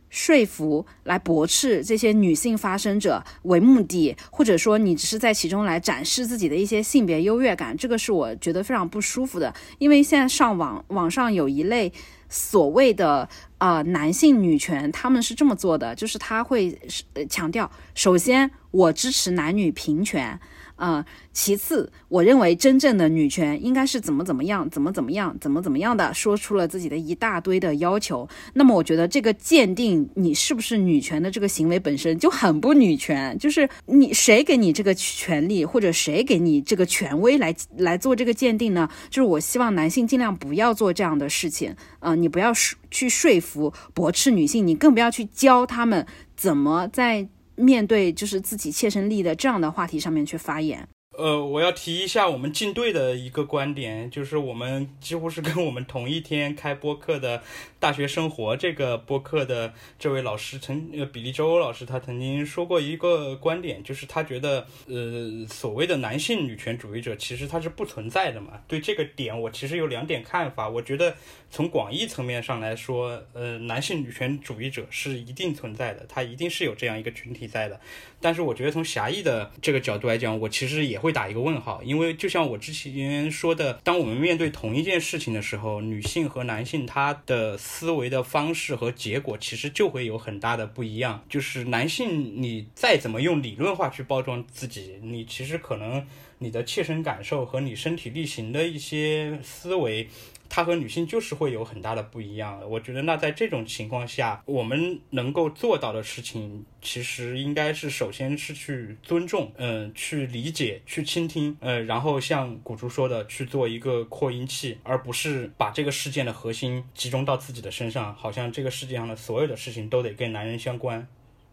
说服来驳斥这些女性发声者为目的，或者说你只是在其中来展示自己的一些性别优越感，这个是我觉得非常不舒服的。因为现在上网网上有一类。所谓的啊男性女权，他们是这么做的，就是他会是呃强调，首先我支持男女平权。嗯，其次，我认为真正的女权应该是怎么怎么样，怎么怎么样，怎么怎么样的，说出了自己的一大堆的要求。那么，我觉得这个鉴定你是不是女权的这个行为本身就很不女权。就是你谁给你这个权利，或者谁给你这个权威来来做这个鉴定呢？就是我希望男性尽量不要做这样的事情。嗯，你不要去说服驳斥女性，你更不要去教他们怎么在。面对就是自己切身利益的这样的话题上面去发言。呃，我要提一下我们进队的一个观点，就是我们几乎是跟我们同一天开播课的大学生活这个播客的这位老师曾呃比利周老师，他曾经说过一个观点，就是他觉得呃所谓的男性女权主义者其实他是不存在的嘛。对这个点，我其实有两点看法。我觉得从广义层面上来说，呃，男性女权主义者是一定存在的，他一定是有这样一个群体在的。但是我觉得从狭义的这个角度来讲，我其实也会会打一个问号，因为就像我之前说的，当我们面对同一件事情的时候，女性和男性他的思维的方式和结果其实就会有很大的不一样。就是男性，你再怎么用理论化去包装自己，你其实可能你的切身感受和你身体力行的一些思维。他和女性就是会有很大的不一样。我觉得，那在这种情况下，我们能够做到的事情，其实应该是首先是去尊重，嗯，去理解，去倾听，呃，然后像古竹说的，去做一个扩音器，而不是把这个事件的核心集中到自己的身上，好像这个世界上的所有的事情都得跟男人相关，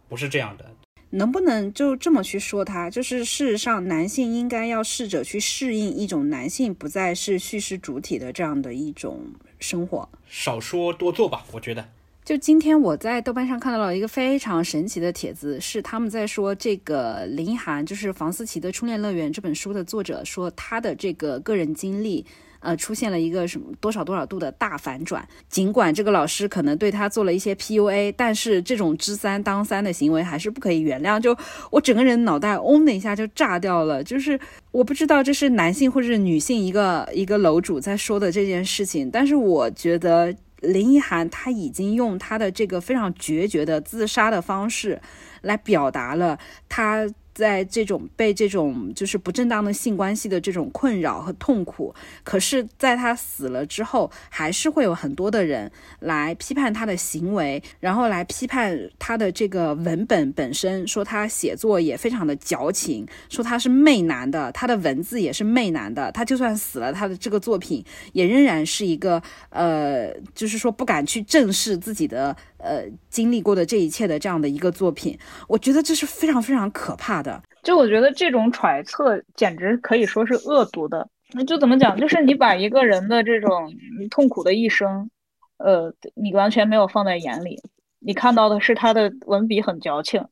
不是这样的。能不能就这么去说他？就是事实上，男性应该要试着去适应一种男性不再是叙事主体的这样的一种生活。少说多做吧，我觉得。就今天我在豆瓣上看到了一个非常神奇的帖子，是他们在说这个林一涵，就是房思琪的《初恋乐园》这本书的作者，说他的这个个人经历。呃，出现了一个什么多少多少度的大反转。尽管这个老师可能对他做了一些 PUA，但是这种知三当三的行为还是不可以原谅。就我整个人脑袋嗡的一下就炸掉了，就是我不知道这是男性或者是女性一个一个楼主在说的这件事情，但是我觉得林一涵他已经用他的这个非常决绝的自杀的方式来表达了他。在这种被这种就是不正当的性关系的这种困扰和痛苦，可是，在他死了之后，还是会有很多的人来批判他的行为，然后来批判他的这个文本本身，说他写作也非常的矫情，说他是媚男的，他的文字也是媚男的，他就算死了，他的这个作品也仍然是一个呃，就是说不敢去正视自己的。呃，经历过的这一切的这样的一个作品，我觉得这是非常非常可怕的。就我觉得这种揣测简直可以说是恶毒的。那就怎么讲？就是你把一个人的这种痛苦的一生，呃，你完全没有放在眼里，你看到的是他的文笔很矫情。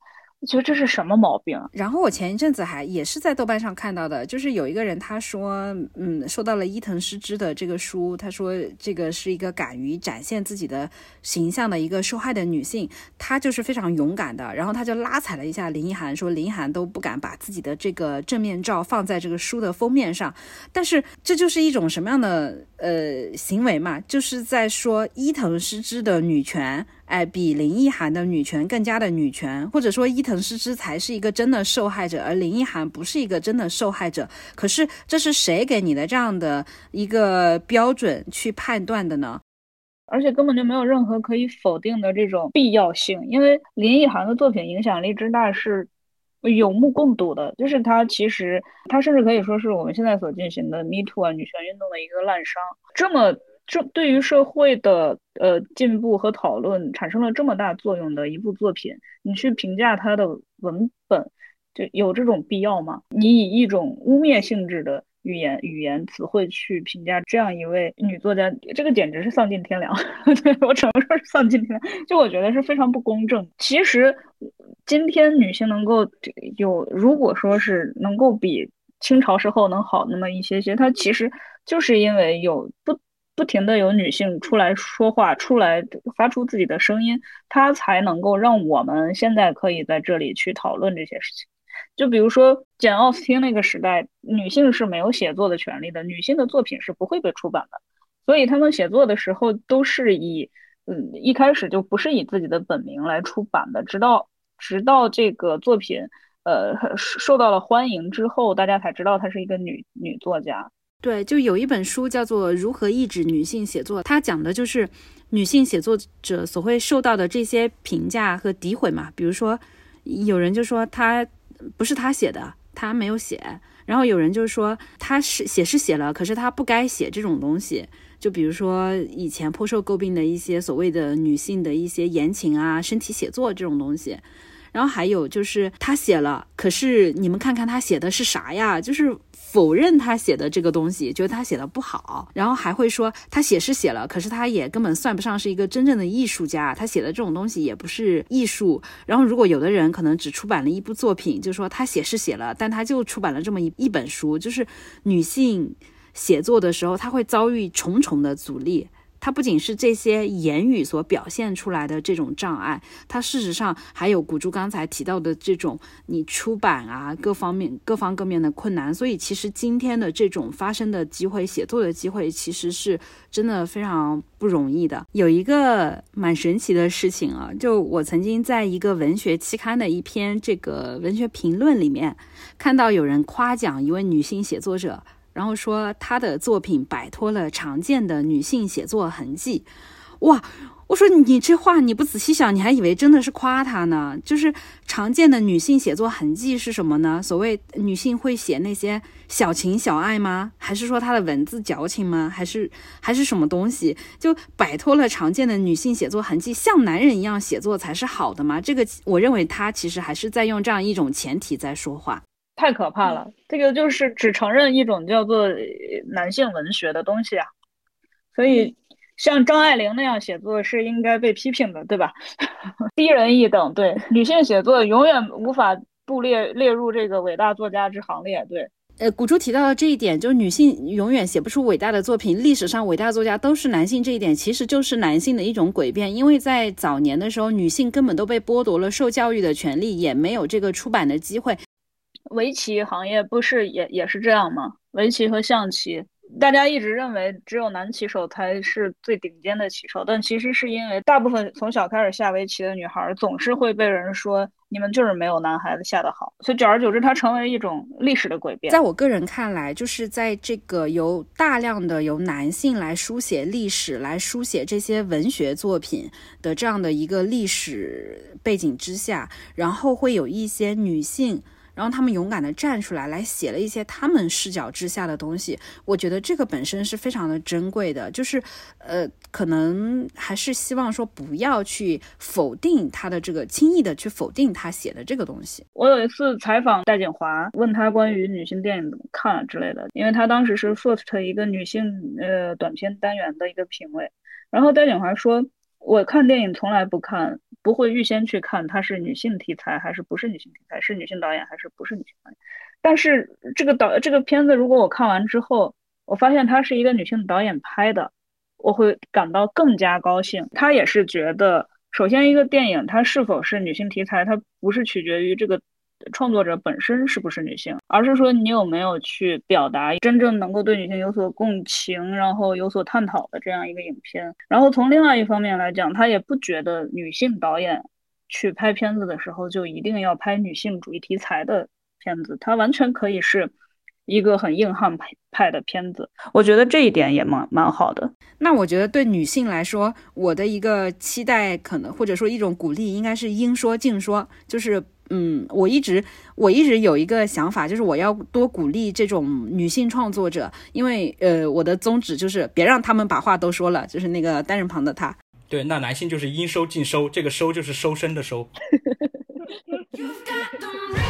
我觉得这是什么毛病？然后我前一阵子还也是在豆瓣上看到的，就是有一个人他说，嗯，收到了伊藤诗织的这个书，他说这个是一个敢于展现自己的形象的一个受害的女性，她就是非常勇敢的。然后他就拉踩了一下林一涵，说林一涵都不敢把自己的这个正面照放在这个书的封面上。但是这就是一种什么样的呃行为嘛？就是在说伊藤诗织的女权。哎，比林奕涵的女权更加的女权，或者说伊藤诗织才是一个真的受害者，而林奕涵不是一个真的受害者。可是这是谁给你的这样的一个标准去判断的呢？而且根本就没有任何可以否定的这种必要性，因为林奕涵的作品影响力之大是有目共睹的，就是他其实他甚至可以说是我们现在所进行的 Me Too 啊女权运动的一个滥觞，这么。这对于社会的呃进步和讨论产生了这么大作用的一部作品，你去评价它的文本，就有这种必要吗？你以一种污蔑性质的语言语言词汇去评价这样一位女作家，这个简直是丧尽天良。对我只能说是丧尽天良，就我觉得是非常不公正。其实今天女性能够有，如果说是能够比清朝时候能好那么一些些，它其实就是因为有不。不停的有女性出来说话，出来发出自己的声音，她才能够让我们现在可以在这里去讨论这些事情。就比如说简奥斯汀那个时代，女性是没有写作的权利的，女性的作品是不会被出版的，所以他们写作的时候都是以，嗯，一开始就不是以自己的本名来出版的，直到直到这个作品，呃，受到了欢迎之后，大家才知道她是一个女女作家。对，就有一本书叫做《如何抑制女性写作》，它讲的就是女性写作者所会受到的这些评价和诋毁嘛。比如说，有人就说他不是他写的，他没有写；然后有人就说他是写是写了，可是他不该写这种东西。就比如说以前颇受诟病的一些所谓的女性的一些言情啊、身体写作这种东西。然后还有就是他写了，可是你们看看他写的是啥呀？就是。否认他写的这个东西，觉得他写的不好，然后还会说他写是写了，可是他也根本算不上是一个真正的艺术家，他写的这种东西也不是艺术。然后如果有的人可能只出版了一部作品，就说他写是写了，但他就出版了这么一一本书，就是女性写作的时候，他会遭遇重重的阻力。它不仅是这些言语所表现出来的这种障碍，它事实上还有古珠刚才提到的这种你出版啊各方面各方各面的困难。所以其实今天的这种发生的机会、写作的机会，其实是真的非常不容易的。有一个蛮神奇的事情啊，就我曾经在一个文学期刊的一篇这个文学评论里面看到有人夸奖一位女性写作者。然后说他的作品摆脱了常见的女性写作痕迹，哇！我说你这话你不仔细想，你还以为真的是夸他呢。就是常见的女性写作痕迹是什么呢？所谓女性会写那些小情小爱吗？还是说她的文字矫情吗？还是还是什么东西？就摆脱了常见的女性写作痕迹，像男人一样写作才是好的吗？这个我认为他其实还是在用这样一种前提在说话。太可怕了，这个就是只承认一种叫做男性文学的东西啊，所以像张爱玲那样写作是应该被批评的，对吧？低人一等，对女性写作永远无法不列列入这个伟大作家之行列，对。呃，古珠提到的这一点，就是女性永远写不出伟大的作品，历史上伟大作家都是男性，这一点其实就是男性的一种诡辩。因为在早年的时候，女性根本都被剥夺了受教育的权利，也没有这个出版的机会。围棋行业不是也也是这样吗？围棋和象棋，大家一直认为只有男棋手才是最顶尖的棋手，但其实是因为大部分从小开始下围棋的女孩总是会被人说你们就是没有男孩子下得好，所以久而久之，它成为一种历史的诡辩。在我个人看来，就是在这个由大量的由男性来书写历史、来书写这些文学作品的这样的一个历史背景之下，然后会有一些女性。然后他们勇敢的站出来，来写了一些他们视角之下的东西。我觉得这个本身是非常的珍贵的，就是，呃，可能还是希望说不要去否定他的这个，轻易的去否定他写的这个东西。我有一次采访戴锦华，问他关于女性电影怎么看之类的，因为他当时是 First 一个女性呃短片单元的一个评委，然后戴锦华说。我看电影从来不看，不会预先去看它是女性题材还是不是女性题材，是女性导演还是不是女性导演。但是这个导这个片子，如果我看完之后，我发现它是一个女性导演拍的，我会感到更加高兴。他也是觉得，首先一个电影它是否是女性题材，它不是取决于这个。创作者本身是不是女性，而是说你有没有去表达真正能够对女性有所共情，然后有所探讨的这样一个影片。然后从另外一方面来讲，他也不觉得女性导演去拍片子的时候就一定要拍女性主义题材的片子，他完全可以是一个很硬汉派的片子。我觉得这一点也蛮蛮好的。那我觉得对女性来说，我的一个期待可能或者说一种鼓励，应该是应说尽说，就是。嗯，我一直我一直有一个想法，就是我要多鼓励这种女性创作者，因为呃，我的宗旨就是别让他们把话都说了，就是那个单人旁的他。对，那男性就是应收尽收，这个收就是收身的收。